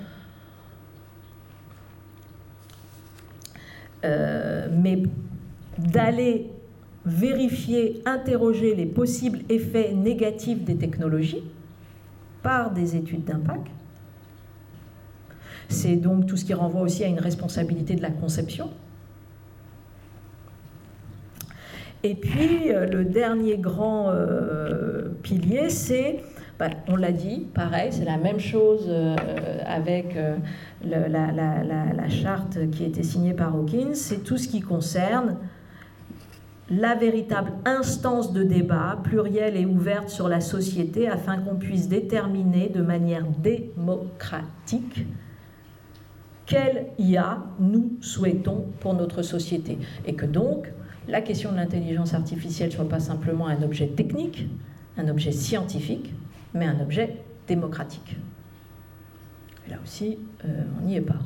euh, mais d'aller vérifier, interroger les possibles effets négatifs des technologies par des études d'impact. C'est donc tout ce qui renvoie aussi à une responsabilité de la conception. Et puis euh, le dernier grand euh, pilier, c'est, bah, on l'a dit, pareil, c'est la même chose euh, avec la, la, charte qui a été signée par Hawkins, c'est tout ce qui concerne la véritable instance de débat plurielle et ouverte sur la société afin qu'on puisse déterminer de manière démocratique quelle IA nous souhaitons pour notre société. Et que donc la question de l'intelligence artificielle ne soit pas simplement un objet technique, un objet scientifique, mais un objet démocratique. Et là aussi, euh, on n'y est pas.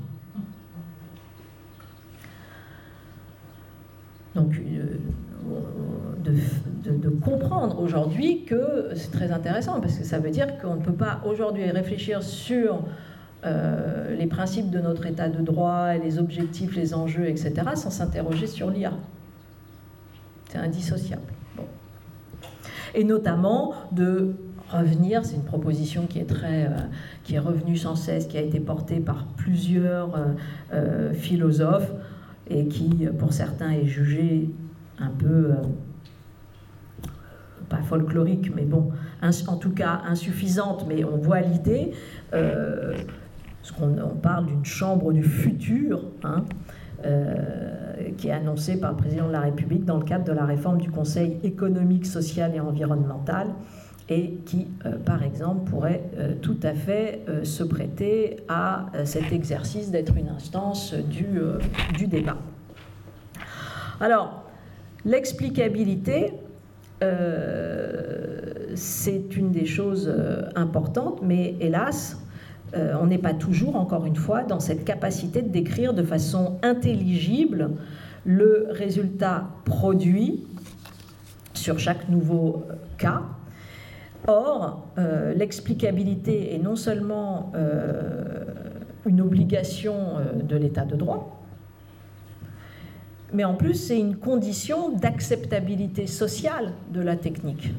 Donc, euh, de, comprendre aujourd'hui que c'est très intéressant, parce que ça veut dire qu'on ne peut pas aujourd'hui réfléchir sur euh, les principes de notre état de droit, et les objectifs, les enjeux, etc., sans s'interroger sur l'IA. C'est indissociable. Et notamment de revenir, c'est une proposition qui est très, euh, qui est revenue sans cesse, qui a été portée par plusieurs euh, philosophes et qui, pour certains, est jugée un peu, euh, pas folklorique, mais bon, en tout cas insuffisante, mais on voit l'idée, euh, qu'on on parle d'une chambre du futur, hein, euh, qui est annoncée par le président de la République dans le cadre de la réforme du Conseil économique, social et environnemental, et qui, par exemple, pourrait tout à fait se prêter à cet exercice d'être une instance du, du débat. Alors, L'explicabilité, euh, c'est une des choses euh, importantes, mais hélas, euh, on n'est pas toujours, encore une fois, dans cette capacité de décrire de façon intelligible le résultat produit sur chaque nouveau cas. Or, l'explicabilité est non seulement une obligation de l'état de droit, mais en plus c'est une condition d'acceptabilité sociale de la technique.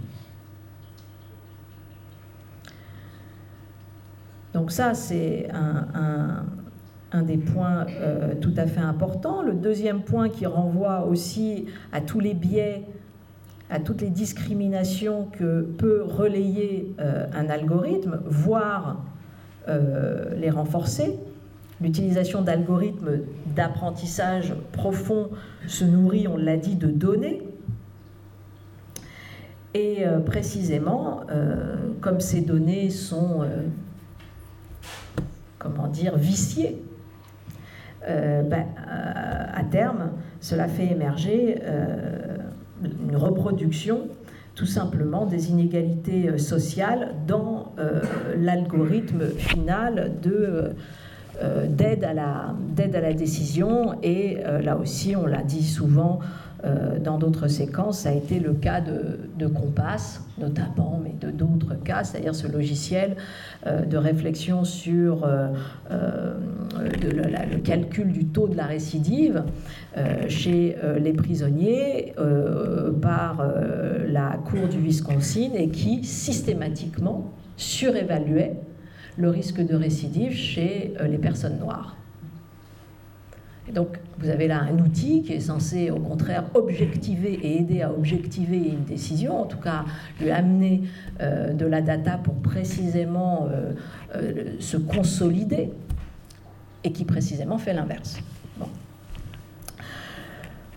Donc ça, c'est un, des points euh, tout à fait importants. Le deuxième point qui renvoie aussi à tous les biais, à toutes les discriminations que peut relayer euh, un algorithme, voire euh, les renforcer, L'utilisation d'algorithmes d'apprentissage profond se nourrit, on l'a dit, de données. Et euh, précisément, euh, comme ces données sont, euh, comment dire, viciées, ben, à terme, cela fait émerger une reproduction tout simplement des inégalités sociales dans l'algorithme final de d'aide à, la, à la décision. Et euh, là aussi, on l'a dit souvent euh, dans d'autres séquences, ça a été le cas de, de Compass, notamment, mais de d'autres cas, c'est-à-dire ce logiciel de réflexion sur le calcul du taux de la récidive chez les prisonniers par la Cour du Wisconsin et qui systématiquement surévaluait le risque de récidive chez euh, les personnes noires. Donc, vous avez là un outil qui est censé, au contraire, objectiver et aider à objectiver une décision, en tout cas lui amener euh, de la data pour précisément euh, se consolider, et qui précisément fait l'inverse.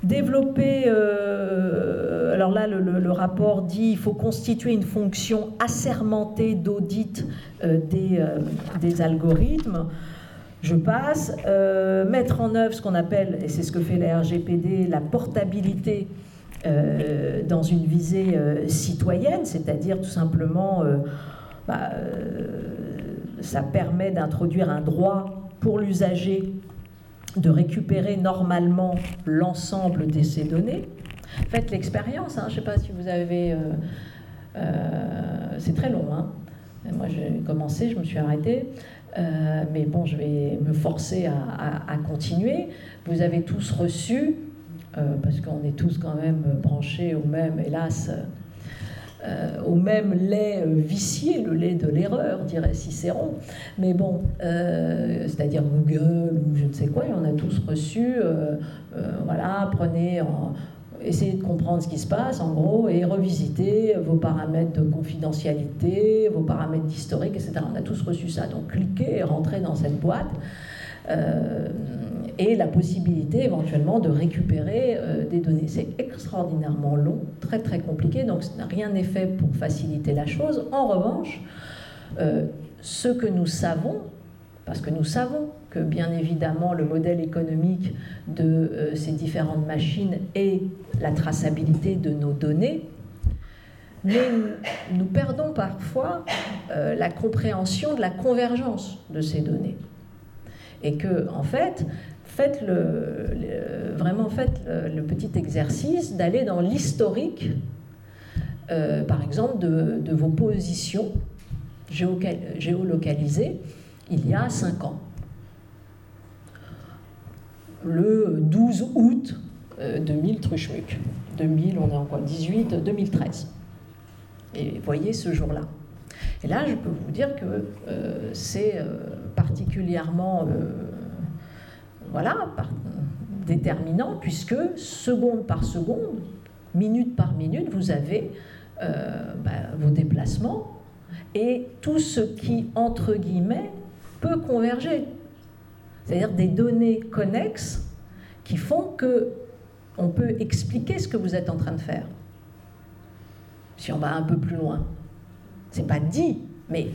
Développer, euh, alors là le, rapport dit il faut constituer une fonction assermentée d'audit euh, des, euh, des, algorithmes. Je passe. mettre en œuvre ce qu'on appelle, et c'est ce que fait la RGPD, la portabilité dans une visée citoyenne, c'est-à-dire tout simplement, bah, ça permet d'introduire un droit pour l'usager de récupérer normalement l'ensemble de ces données. Faites l'expérience, hein. je ne sais pas si vous avez... c'est très long, hein. moi j'ai commencé, je me suis arrêtée. Euh, mais bon, je vais me forcer à, continuer. Vous avez tous reçu, euh, parce qu'on est tous quand même branchés au même, hélas, euh, au même lait vicié, le lait de l'erreur, dirait Cicéron. Mais bon, c'est-à-dire Google ou je ne sais quoi, et on a tous reçu, voilà, prenez en, essayez de comprendre ce qui se passe, en gros, et revisiter vos paramètres de confidentialité, vos paramètres d'historique, etc. On a tous reçu ça. Donc, cliquez et rentrez dans cette boîte. Euh, et la possibilité éventuellement de récupérer euh, des données. C'est extraordinairement long, très très compliqué, donc rien n'est fait pour faciliter la chose. En revanche, euh, ce que nous savons, parce que nous savons que bien évidemment le modèle économique de euh, ces différentes machines est la traçabilité de nos données, mais nous, perdons parfois la compréhension de la convergence de ces données. Et que, en fait, faites le, vraiment faites le, petit exercice d'aller dans l'historique, euh, par exemple, de, vos positions géolocalisées il y a cinq ans. Le 12 août 2000 euh, Truchmuc. 2000, on est en quoi? 18, 2013. Et voyez ce jour-là. Et là, je peux vous dire que euh, c'est euh, particulièrement voilà, déterminant, puisque seconde par seconde, minute par minute, vous avez bah, vos déplacements et tout ce qui, entre guillemets, peut converger. C'est-à-dire des données connexes qui font que on peut expliquer ce que vous êtes en train de faire. Si on va un peu plus loin, c'est pas dit, mais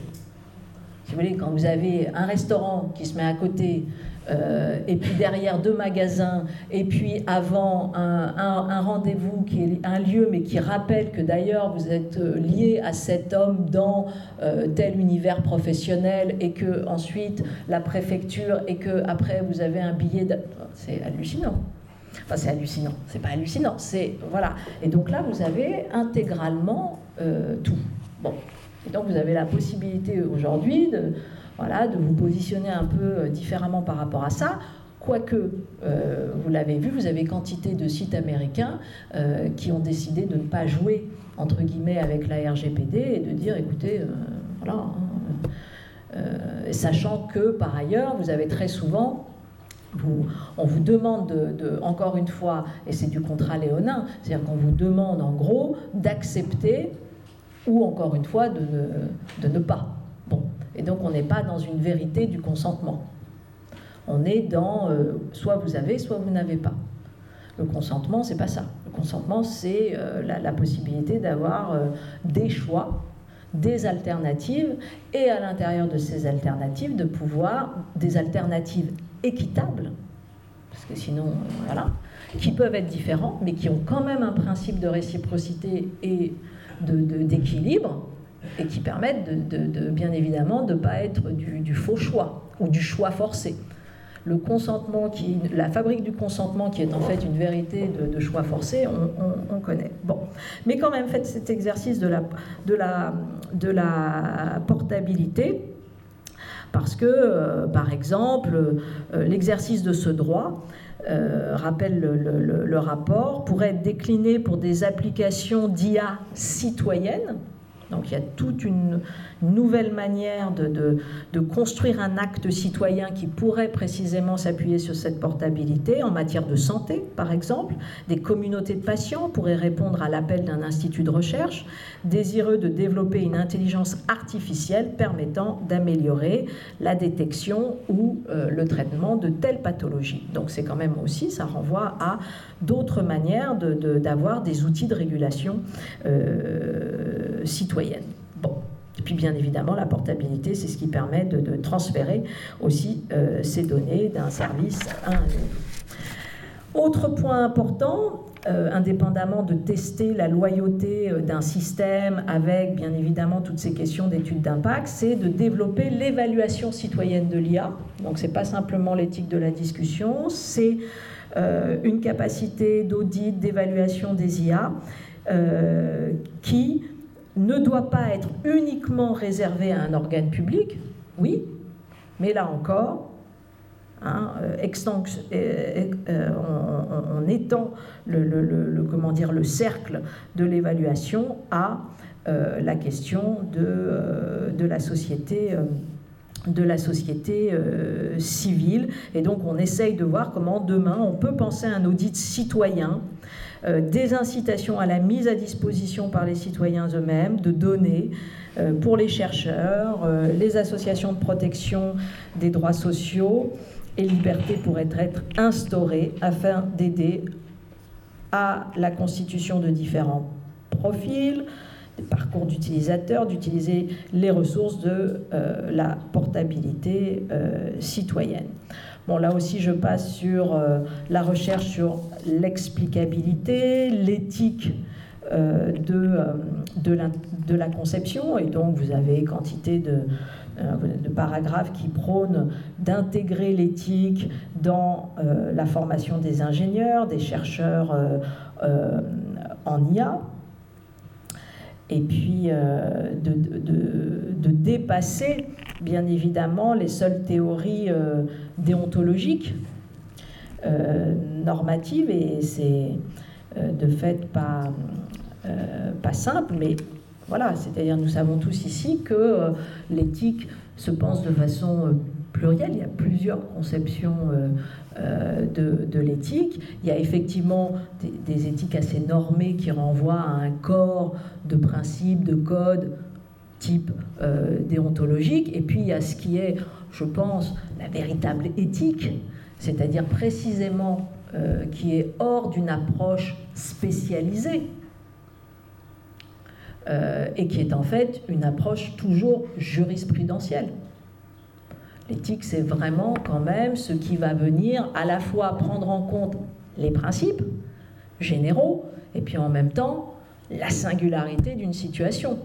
si vous voulez, quand vous avez un restaurant qui se met à côté euh, et puis derrière deux magasins, et puis avant un, rendez-vous qui est un lieu, mais qui rappelle que d'ailleurs vous êtes euh, lié à cet homme dans euh, tel univers professionnel, et que ensuite la préfecture, et que après vous avez un billet. De... C'est hallucinant. Enfin, c'est hallucinant. C'est pas hallucinant. C'est voilà. Et donc là, vous avez intégralement tout. Bon. Et donc vous avez la possibilité aujourd'hui de voilà, de vous positionner un peu euh, différemment par rapport à ça. Quoique, euh, vous l'avez vu, vous avez quantité de sites américains euh, qui ont décidé de ne pas jouer, entre guillemets, avec la RGPD et de dire, écoutez, voilà, hein, sachant que, par ailleurs, vous avez très souvent on vous demande, de, encore une fois, et c'est du contrat léonin, c'est-à-dire qu'on vous demande en gros d'accepter ou encore une fois de de ne pas. Et donc on n'est pas dans une vérité du consentement. On est dans euh, soit vous avez, soit vous n'avez pas. Le consentement, c'est pas ça. Le consentement, c'est euh, la, possibilité d'avoir euh, des choix, des alternatives, et à l'intérieur de ces alternatives, de pouvoir des alternatives équitables, parce que sinon, voilà, qui peuvent être différents, mais qui ont quand même un principe de réciprocité et d'équilibre, et qui permettent de, bien évidemment de ne pas être du, faux choix ou du choix forcé. Le consentement, qui, la fabrique du consentement, qui est en fait une vérité de, choix forcé, on, connaît. Bon, mais quand même, faites cet exercice de la, portabilité, parce que, euh, par exemple, euh, l'exercice de ce droit, euh, rappelle le, le, rapport, pourrait être décliné pour des applications d'IA citoyennes, donc il y a toute une nouvelle manière de, construire un acte citoyen qui pourrait précisément s'appuyer sur cette portabilité en matière de santé, par exemple. Des communautés de patients pourraient répondre à l'appel d'un institut de recherche désireux de développer une intelligence artificielle permettant d'améliorer la détection ou euh, le traitement de telles pathologies. Donc c'est quand même aussi, ça renvoie à d'autres manières d'avoir des outils de régulation euh, citoyenne. Puis bien évidemment, la portabilité, c'est ce qui permet de, transférer aussi euh, ces données d'un service à un autre. Autre point important, indépendamment de tester la loyauté d'un système avec bien évidemment toutes ces questions d'études d'impact, c'est de développer l'évaluation citoyenne de l'IA. Donc c'est pas simplement l'éthique de la discussion, c'est une capacité d'audit, d'évaluation des IA qui ne doit pas être uniquement réservé à un organe public, oui, mais là encore, hein, euh, euh, euh, on, étend le, dire, le cercle de l'évaluation à la question de, la société civile. Et donc on essaye de voir comment demain on peut penser à un audit citoyen des incitations à la mise à disposition par les citoyens eux-mêmes de données euh, pour les chercheurs, euh, les associations de protection des droits sociaux et libertés pourraient être instaurées afin d'aider à la constitution de différents profils, des parcours d'utilisateurs, d'utiliser les ressources de la portabilité citoyenne. Bon, là aussi, je passe sur euh, la recherche sur l'explicabilité, l'éthique euh, de, euh, de, la, conception. Et donc, vous avez quantité de, de paragraphes qui prônent d'intégrer l'éthique dans la formation des ingénieurs, des chercheurs en IA et puis de, de, de, dépasser bien évidemment les seules théories euh, déontologiques, euh, normatives, et c'est euh, de fait pas, pas simple, mais voilà, c'est-à-dire nous savons tous ici que l'éthique se pense de façon plurielle, il y a plusieurs conceptions de, l'éthique. Il y a effectivement des, éthiques assez normées qui renvoient à un corps de principes, de codes type euh, déontologique, et puis il y a ce qui est, je pense, la véritable éthique, c'est-à-dire précisément euh, qui est hors d'une approche spécialisée, euh, et qui est en fait une approche toujours jurisprudentielle. L'éthique, c'est vraiment quand même ce qui va venir à la fois prendre en compte les principes généraux, et puis en même temps la singularité d'une situation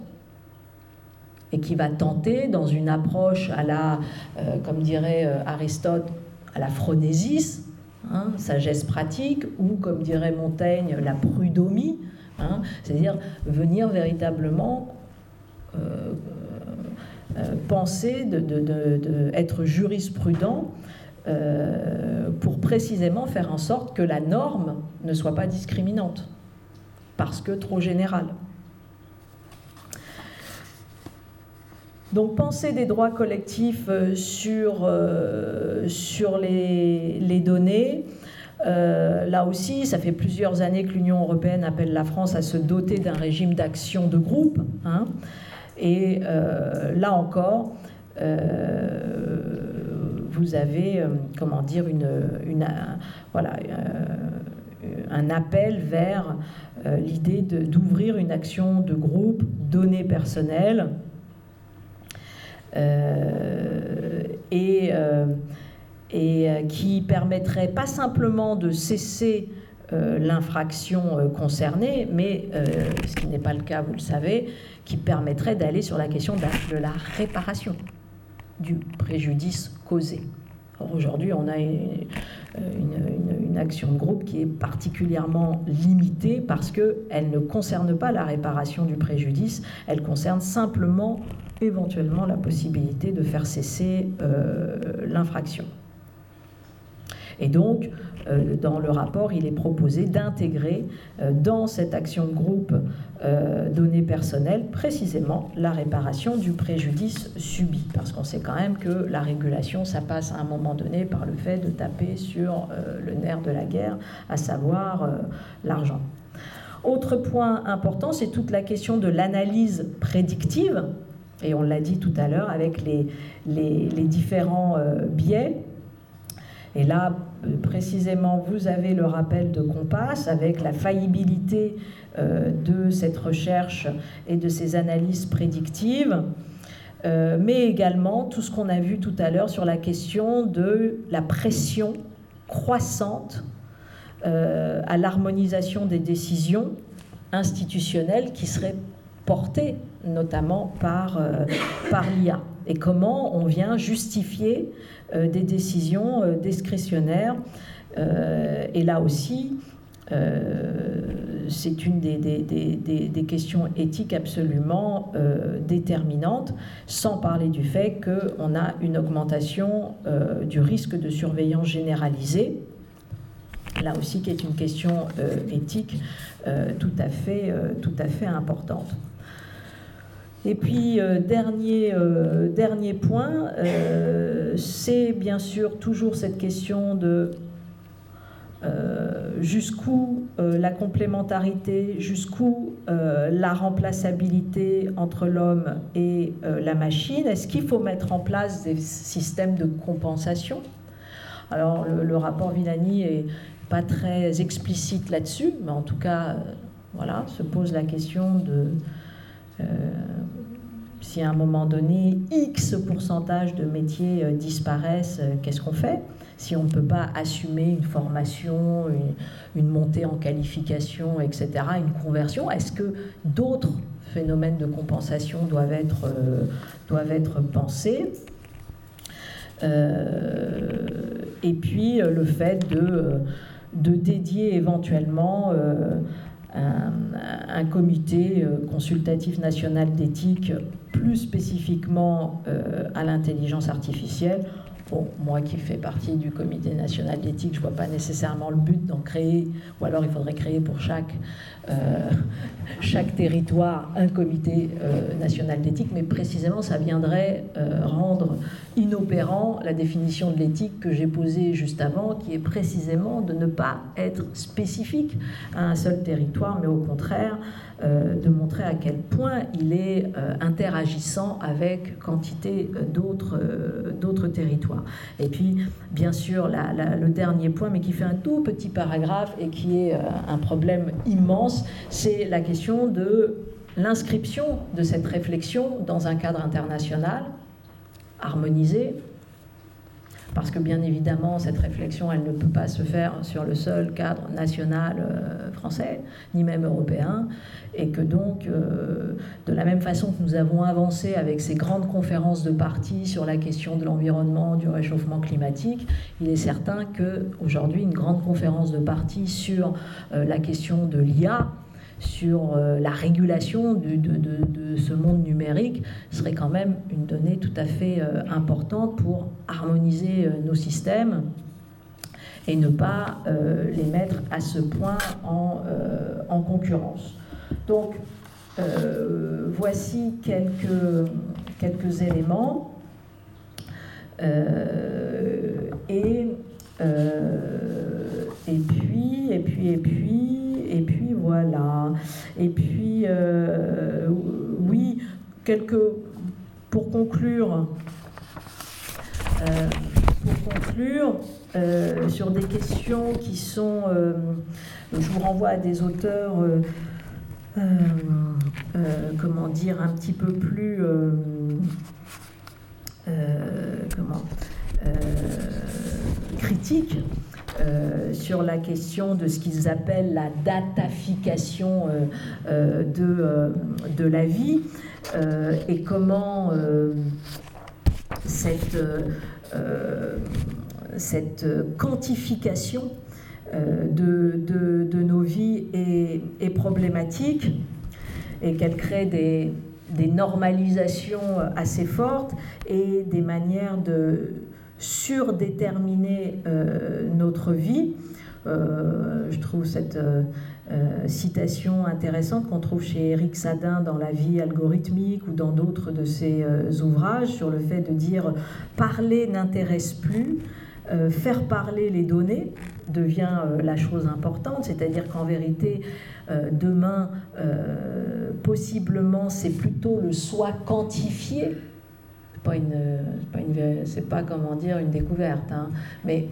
et qui va tenter, dans une approche à la, euh, comme dirait euh, Aristote, à la phronésis, hein, sagesse pratique, ou comme dirait Montaigne, la prudomie, hein, c'est-à-dire venir véritablement euh, penser, être jurisprudent pour précisément faire en sorte que la norme ne soit pas discriminante, parce que trop générale. Donc penser des droits collectifs euh, sur, euh, sur les, données. Euh, là aussi, ça fait plusieurs années que l'Union européenne appelle la France à se doter d'un régime d'action de groupe. Hein. et là encore, vous avez, comment dire, voilà, un appel vers l'idée d'ouvrir une action de groupe, données personnelles, et, euh, et euh, qui permettrait pas simplement de cesser l'infraction concernée, mais ce qui n'est pas le cas, vous le savez, qui permettrait d'aller sur la question de la réparation du préjudice causé. Aujourd'hui, on a une, une, action de groupe qui est particulièrement limitée parce qu'elle ne concerne pas la réparation du préjudice, elle concerne simplement éventuellement la possibilité de faire cesser euh, l'infraction. Et donc, euh, dans le rapport, il est proposé d'intégrer euh, dans cette action de groupe données personnelles précisément la réparation du préjudice subi. Parce qu'on sait quand même que la régulation, ça passe à un moment donné par le fait de taper sur le nerf de la guerre, à savoir l'argent. Autre point important, c'est toute la question de l'analyse prédictive et on l'a dit tout à l'heure avec les, les, différents euh, biais. Et là, euh, précisément, vous avez le rappel de Compass avec la faillibilité euh, de cette recherche et de ces analyses prédictives, mais également tout ce qu'on a vu tout à l'heure sur la question de la pression croissante à l'harmonisation des décisions institutionnelles qui seraient portées notamment par, par l'IA et comment on vient justifier des décisions discrétionnaires. et là aussi, c'est une des, questions éthiques absolument euh, déterminantes, sans parler du fait qu'on a une augmentation euh, du risque de surveillance généralisée, là aussi qui est une question euh, éthique tout, à fait, tout à fait importante. Et puis, dernier, dernier point, c'est bien sûr toujours cette question de euh, jusqu'où euh, la complémentarité, jusqu'où euh, la remplaçabilité entre l'homme et la machine. Est-ce qu'il faut mettre en place des systèmes de compensation? Alors le, rapport Villani est pas très explicite là-dessus, mais en tout cas, voilà, se pose la question de si à un moment donné X pourcentage de métiers disparaissent, qu'est-ce qu'on fait? Si on ne peut pas assumer une formation, une, montée en qualification, etc., une conversion, est-ce que d'autres phénomènes de compensation doivent être, euh, doivent être pensés? Euh, Et puis euh, le fait de, de dédier éventuellement un, comité consultatif national d'éthique plus spécifiquement à l'intelligence artificielle Moi qui fais partie du comité national d'éthique, je ne vois pas nécessairement le but d'en créer, ou alors il faudrait créer pour chaque, euh, chaque territoire un comité euh, national d'éthique, mais précisément ça viendrait euh, rendre inopérant la définition de l'éthique que j'ai posée juste avant, qui est précisément de ne pas être spécifique à un seul territoire, mais au contraire de montrer à quel point il est euh, interagissant avec quantité euh, d'autres territoires. Et puis, bien sûr, le dernier point, mais qui fait un tout petit paragraphe et qui est un problème immense, c'est la question de l'inscription de cette réflexion dans un cadre international harmonisé, parce que bien évidemment, cette réflexion, elle ne peut pas se faire sur le seul cadre national euh, français, ni même européen, et que donc, euh, de la même façon que nous avons avancé avec ces grandes conférences de partis sur la question de l'environnement, du réchauffement climatique, il est certain qu'aujourd'hui, une grande conférence de partis sur euh, la question de l'IA, sur euh, la régulation de, ce monde numérique serait quand même une donnée tout à fait euh, importante pour harmoniser euh, nos systèmes et ne pas les mettre à ce point en, en concurrence. Donc, voici quelques, quelques éléments. et, et puis, et puis, et puis voilà. Et puis, euh, oui, quelques. Pour conclure, euh, pour conclure euh, sur des questions qui sont. je vous renvoie à des auteurs. comment dire, un petit peu plus. comment critique euh, sur la question de ce qu'ils appellent la datafication euh, euh, de, de, la vie et comment cette, cette quantification de, de, nos vies est, est problématique et qu'elle crée des, des normalisations assez fortes et des manières de surdéterminer euh, notre vie. Euh, je trouve cette euh, citation intéressante qu'on trouve chez Eric Sadin dans La vie algorithmique ou dans d'autres de ses ouvrages sur le fait de dire parler n'intéresse plus, faire parler les données devient la chose importante, c'est-à-dire qu'en vérité, demain, possiblement, c'est plutôt le soi quantifié pas une, c'est pas comment dire une découverte, hein. mais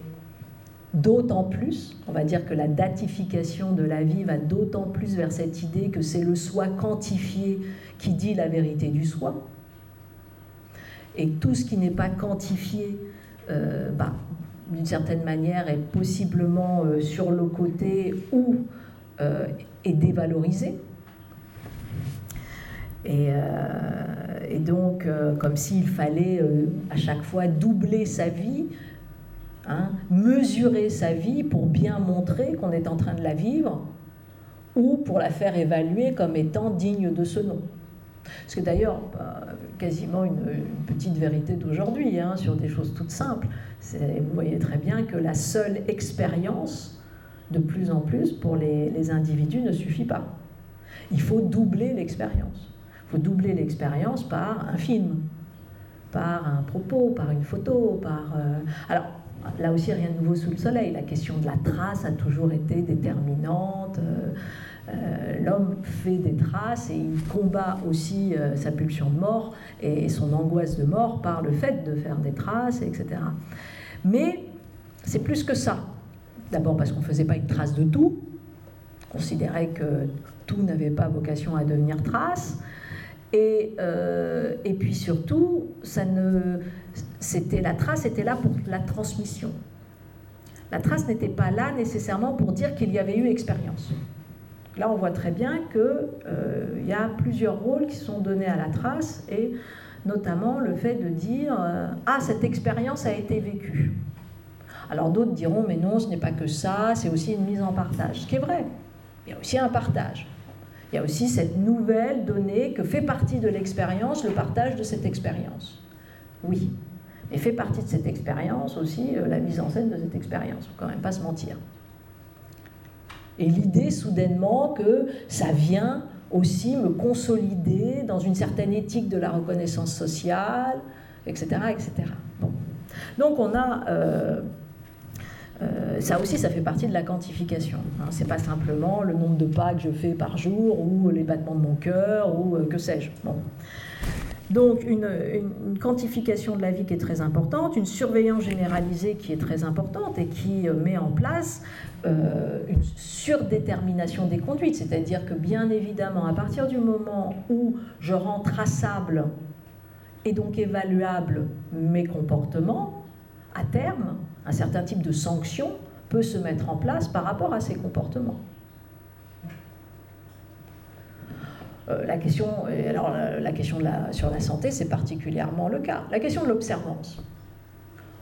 d'autant plus, on va dire que la datification de la vie va d'autant plus vers cette idée que c'est le soi quantifié qui dit la vérité du soi, et tout ce qui n'est pas quantifié, euh, bah, d'une certaine manière, est possiblement sur le côté ou est dévalorisé. Et, et donc, comme s'il fallait à chaque fois doubler sa vie, hein, mesurer sa vie pour bien montrer qu'on est en train de la vivre, ou pour la faire évaluer comme étant digne de ce nom. C'est d'ailleurs bah, quasiment une, petite vérité d'aujourd'hui hein, sur des choses toutes simples. Vous voyez très bien que la seule expérience, de plus en plus, pour les individus ne suffit pas. Il faut doubler l'expérience. Faut doubler l'expérience par un film, par un propos, par une photo, par... Euh, alors, là aussi, rien de nouveau sous le soleil. La question de la trace a toujours été déterminante. Euh, euh, l'homme fait des traces et il combat aussi sa pulsion de mort et son angoisse de mort par le fait de faire des traces, etc. Mais c'est plus que ça. D'abord parce qu'on ne faisait pas une trace de tout, on considérait que tout n'avait pas vocation à devenir trace. Et, euh, et puis surtout, ça ne, c'était la trace était là pour la transmission. La trace n'était pas là nécessairement pour dire qu'il y avait eu expérience. Là, on voit très bien qu'il euh, y a plusieurs rôles qui sont donnés à la trace, et notamment le fait de dire euh, Ah, cette expérience a été vécue. Alors d'autres diront Mais non, ce n'est pas que ça, c'est aussi une mise en partage. Ce qui est vrai, il y a aussi un partage. Il y a aussi cette nouvelle donnée que fait partie de l'expérience, le partage de cette expérience. Oui, et fait partie de cette expérience aussi euh, la mise en scène de cette expérience. Faut quand même pas se mentir. Et l'idée soudainement que ça vient aussi me consolider dans une certaine éthique de la reconnaissance sociale, etc. etc. Donc on a... Euh, euh, ça aussi, ça fait partie de la quantification. Hein. C'est pas simplement le nombre de pas que je fais par jour ou les battements de mon cœur ou euh, que sais-je. Donc une, quantification de la vie qui est très importante, une surveillance généralisée qui est très importante et qui euh, met en place une surdétermination des conduites. C'est-à-dire que bien évidemment, à partir du moment où je rends traçable et donc évaluable mes comportements, à terme, un certain type de sanction peut se mettre en place par rapport à ces comportements. Euh, la question, alors la, question sur la santé, c'est particulièrement le cas. La question de l'observance.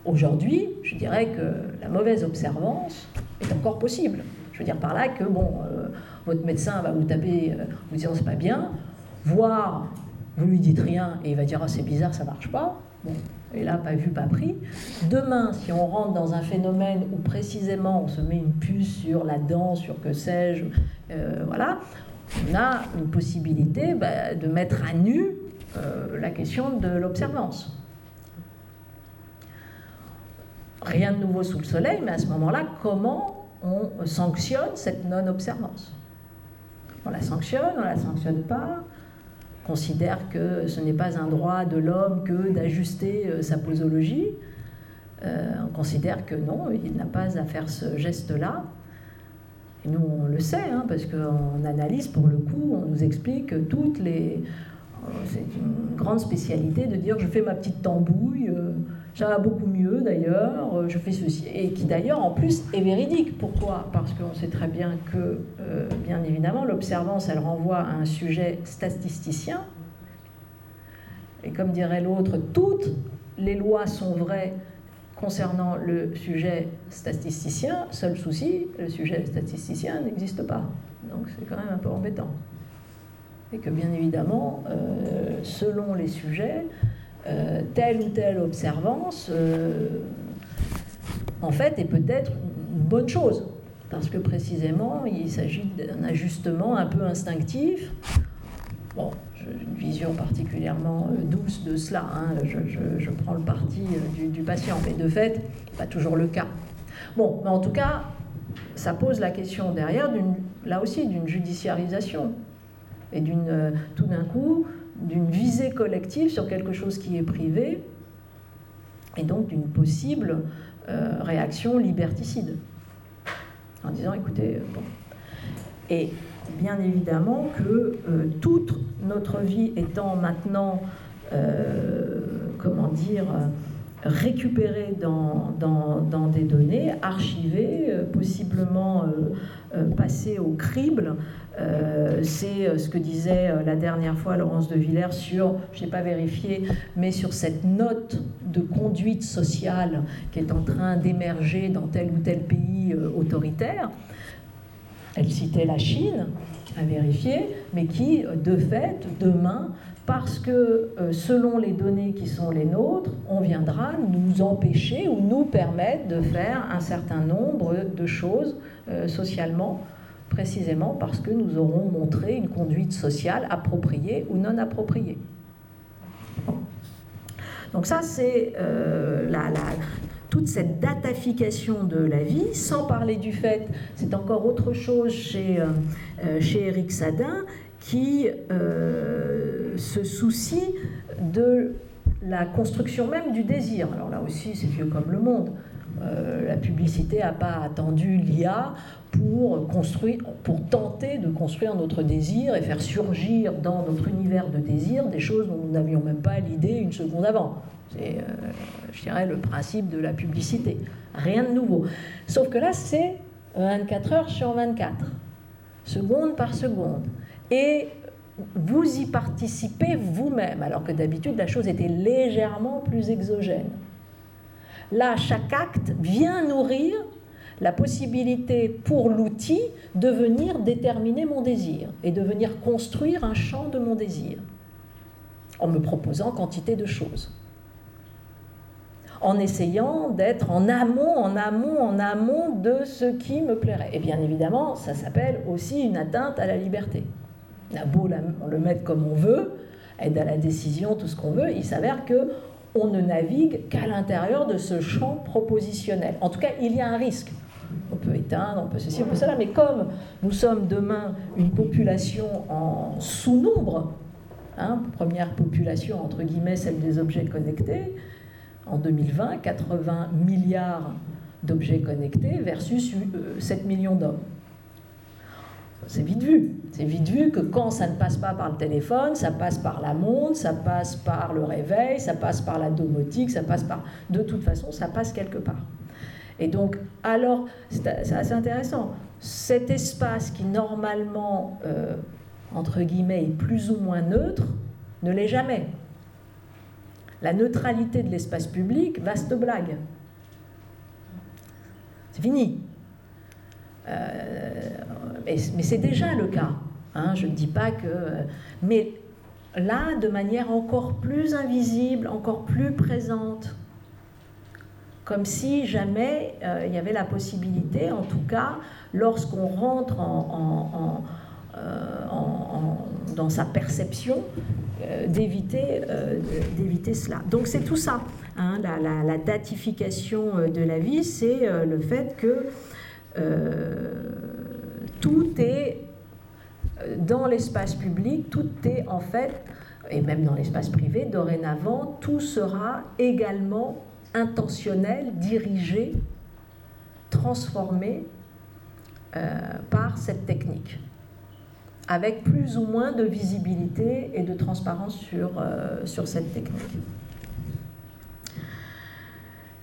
Aujourd'hui, je dirais que la mauvaise observance est encore possible. Je veux dire par là que bon, euh, votre médecin va vous taper, euh, vous disant c'est pas bien, voire vous lui dites rien et il va dire oh, c'est bizarre, ça marche pas. Et là, pas vu, pas pris. Demain, si on rentre dans un phénomène où précisément on se met une puce sur la dent, sur que sais-je, voilà, on a une possibilité bah, de mettre à nu euh, la question de l'observance. Rien de nouveau sous le soleil, mais à ce moment-là, comment on sanctionne cette non-observance? On la sanctionne, on la sanctionne pas considère que ce n'est pas un droit de l'homme que d'ajuster euh, sa posologie. Euh, on considère que non, il n'a pas à faire ce geste-là nous, on le sait, hein, parce qu'en analyse, pour le coup, on nous explique toutes les. Euh, c'est une grande spécialité de dire je fais ma petite tambouille, ça va beaucoup mieux d'ailleurs, euh, je fais ceci. Et qui d'ailleurs, en plus, est véridique. Pourquoi? Parce qu'on sait très bien que, bien évidemment, l'observance, elle renvoie à un sujet statisticien. Et comme dirait l'autre, toutes les lois sont vraies concernant le sujet statisticien, seul souci, le sujet statisticien n'existe pas. Donc c'est quand même un peu embêtant. Et que bien évidemment, euh, selon les sujets, euh, telle ou telle observance, euh, en fait, est peut-être une bonne chose. Parce que précisément, il s'agit d'un ajustement un peu instinctif. Bon, une vision particulièrement euh, douce de cela. Hein. Je, prends le parti euh, du, patient, mais de fait, pas toujours le cas. Bon, mais en tout cas, ça pose la question derrière, là aussi, d'une judiciarisation et tout d'un coup, d'une visée collective sur quelque chose qui est privé et donc d'une possible réaction liberticide. En disant, écoutez, bon. Et bien évidemment que euh, toute notre vie étant maintenant, euh, comment dire, récupérés dans, des données, archivés, possiblement passés au crible. C'est ce que disait la dernière fois Laurence de Villers sur, je n'ai pas vérifié, mais sur cette note de conduite sociale qui est en train d'émerger dans tel ou tel pays autoritaire. Elle citait la Chine, à vérifier, mais qui, de fait, demain, parce que euh, selon les données qui sont les nôtres, on viendra nous empêcher ou nous permettre de faire un certain nombre de choses euh, socialement, précisément parce que nous aurons montré une conduite sociale appropriée ou non appropriée. Donc ça, c'est euh, la, toute cette datafication de la vie, sans parler du fait, c'est encore autre chose chez, euh, euh, chez Eric Sadin, qui euh, se soucie de la construction même du désir. Alors là aussi, c'est vieux comme le monde. La publicité n'a pas attendu l'IA pour tenter de construire notre désir et faire surgir dans notre univers de désir des choses dont nous n'avions même pas l'idée une seconde avant. C'est, euh, je dirais, le principe de la publicité. Rien de nouveau. Sauf que là, c'est 24 heures sur 24, seconde par seconde. Et vous y participez vous-même, alors que d'habitude, la chose était légèrement plus exogène. Là, chaque acte vient nourrir la possibilité pour l'outil de venir déterminer mon désir et de venir construire un champ de mon désir en me proposant quantité de choses en essayant d'être en amont, en amont, en amont de ce qui me plairait. Et bien évidemment, ça s'appelle aussi une atteinte à la liberté. On a beau le mettre comme on veut, aide à la décision, tout ce qu'on veut, il s'avère que on ne navigue qu'à l'intérieur de ce champ propositionnel. En tout cas, il y a un risque. On peut éteindre, on peut ceci, on peut cela, mais comme nous sommes demain une population en sous-nombre, hein, première population entre guillemets, celle des objets connectés, en 2020, 80 milliards d'objets connectés versus 7 euh, millions d'hommes. C'est vite vu. C'est vite vu que quand ça ne passe pas par le téléphone, ça passe par la montre, ça passe par le réveil, ça passe par la domotique, ça passe par... De toute façon, ça passe quelque part. Et donc, alors, c'est assez intéressant. Cet espace qui normalement, euh, entre guillemets, est plus ou moins neutre, ne l'est jamais. La neutralité de l'espace public, vaste blague. C'est fini. Euh, mais, c'est déjà le cas. Hein, je ne dis pas que... Mais là, de manière encore plus invisible, encore plus présente, comme si jamais euh, il y avait la possibilité, en tout cas, lorsqu'on rentre en, euh, dans sa perception, d'éviter cela. Donc c'est tout ça. Hein, la, datification de la vie, c'est le fait que tout est dans l'espace public, tout est en fait, et même dans l'espace privé, dorénavant, tout sera également intentionnel, dirigé, transformé par cette technique avec plus ou moins de visibilité et de transparence sur, euh, sur cette technique.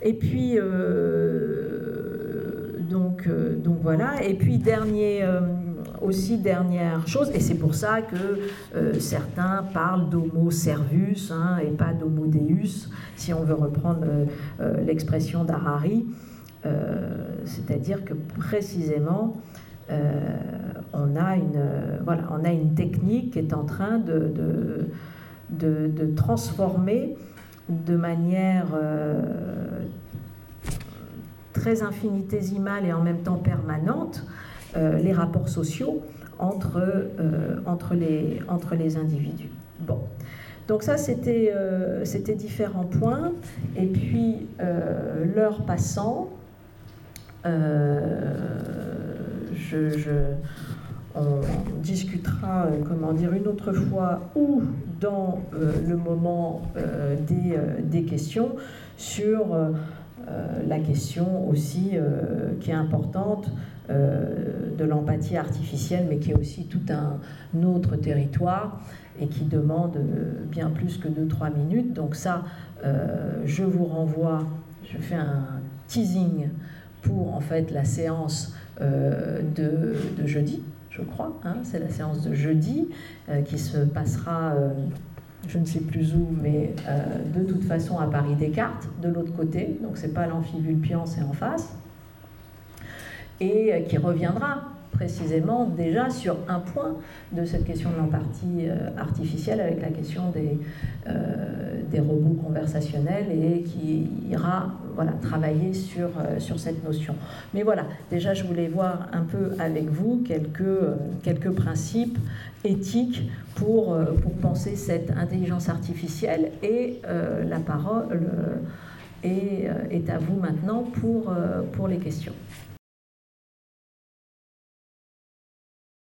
Et puis, euh, donc, euh, donc voilà, et puis dernier, aussi dernière chose, et c'est pour ça que certains parlent d'homo servus hein, et pas d'homo deus, si on veut reprendre l'expression d'Harari, c'est-à-dire que précisément, on a une, technique qui est en train de, transformer de manière euh, très infinitésimale et en même temps permanente euh, les rapports sociaux entre, euh, entre, les, entre les individus. Donc ça, c'était c'était différents points. Et puis, l'heure passant, je, on discutera, euh, comment dire, une autre fois ou dans euh, le moment euh, des, questions sur la question aussi qui est importante de l'empathie artificielle, mais qui est aussi tout un autre territoire, et qui demande bien plus que 2-3 minutes. Donc ça, je vous renvoie, je fais un teasing pour en fait la séance de, jeudi, je crois. Hein. c'est la séance de jeudi qui se passera je ne sais plus où, mais de toute façon à Paris Descartes, de l'autre côté, donc c'est pas l'amphivulpian, c'est en face, et qui reviendra précisément déjà sur un point de cette question de l'empathie euh, artificielle avec la question des, euh, des robots conversationnels et qui ira voilà, travailler sur, euh, sur cette notion. Mais voilà, déjà je voulais voir un peu avec vous quelques, quelques principes éthiques pour, pour penser cette intelligence artificielle et la parole est, est, à vous maintenant pour, pour les questions.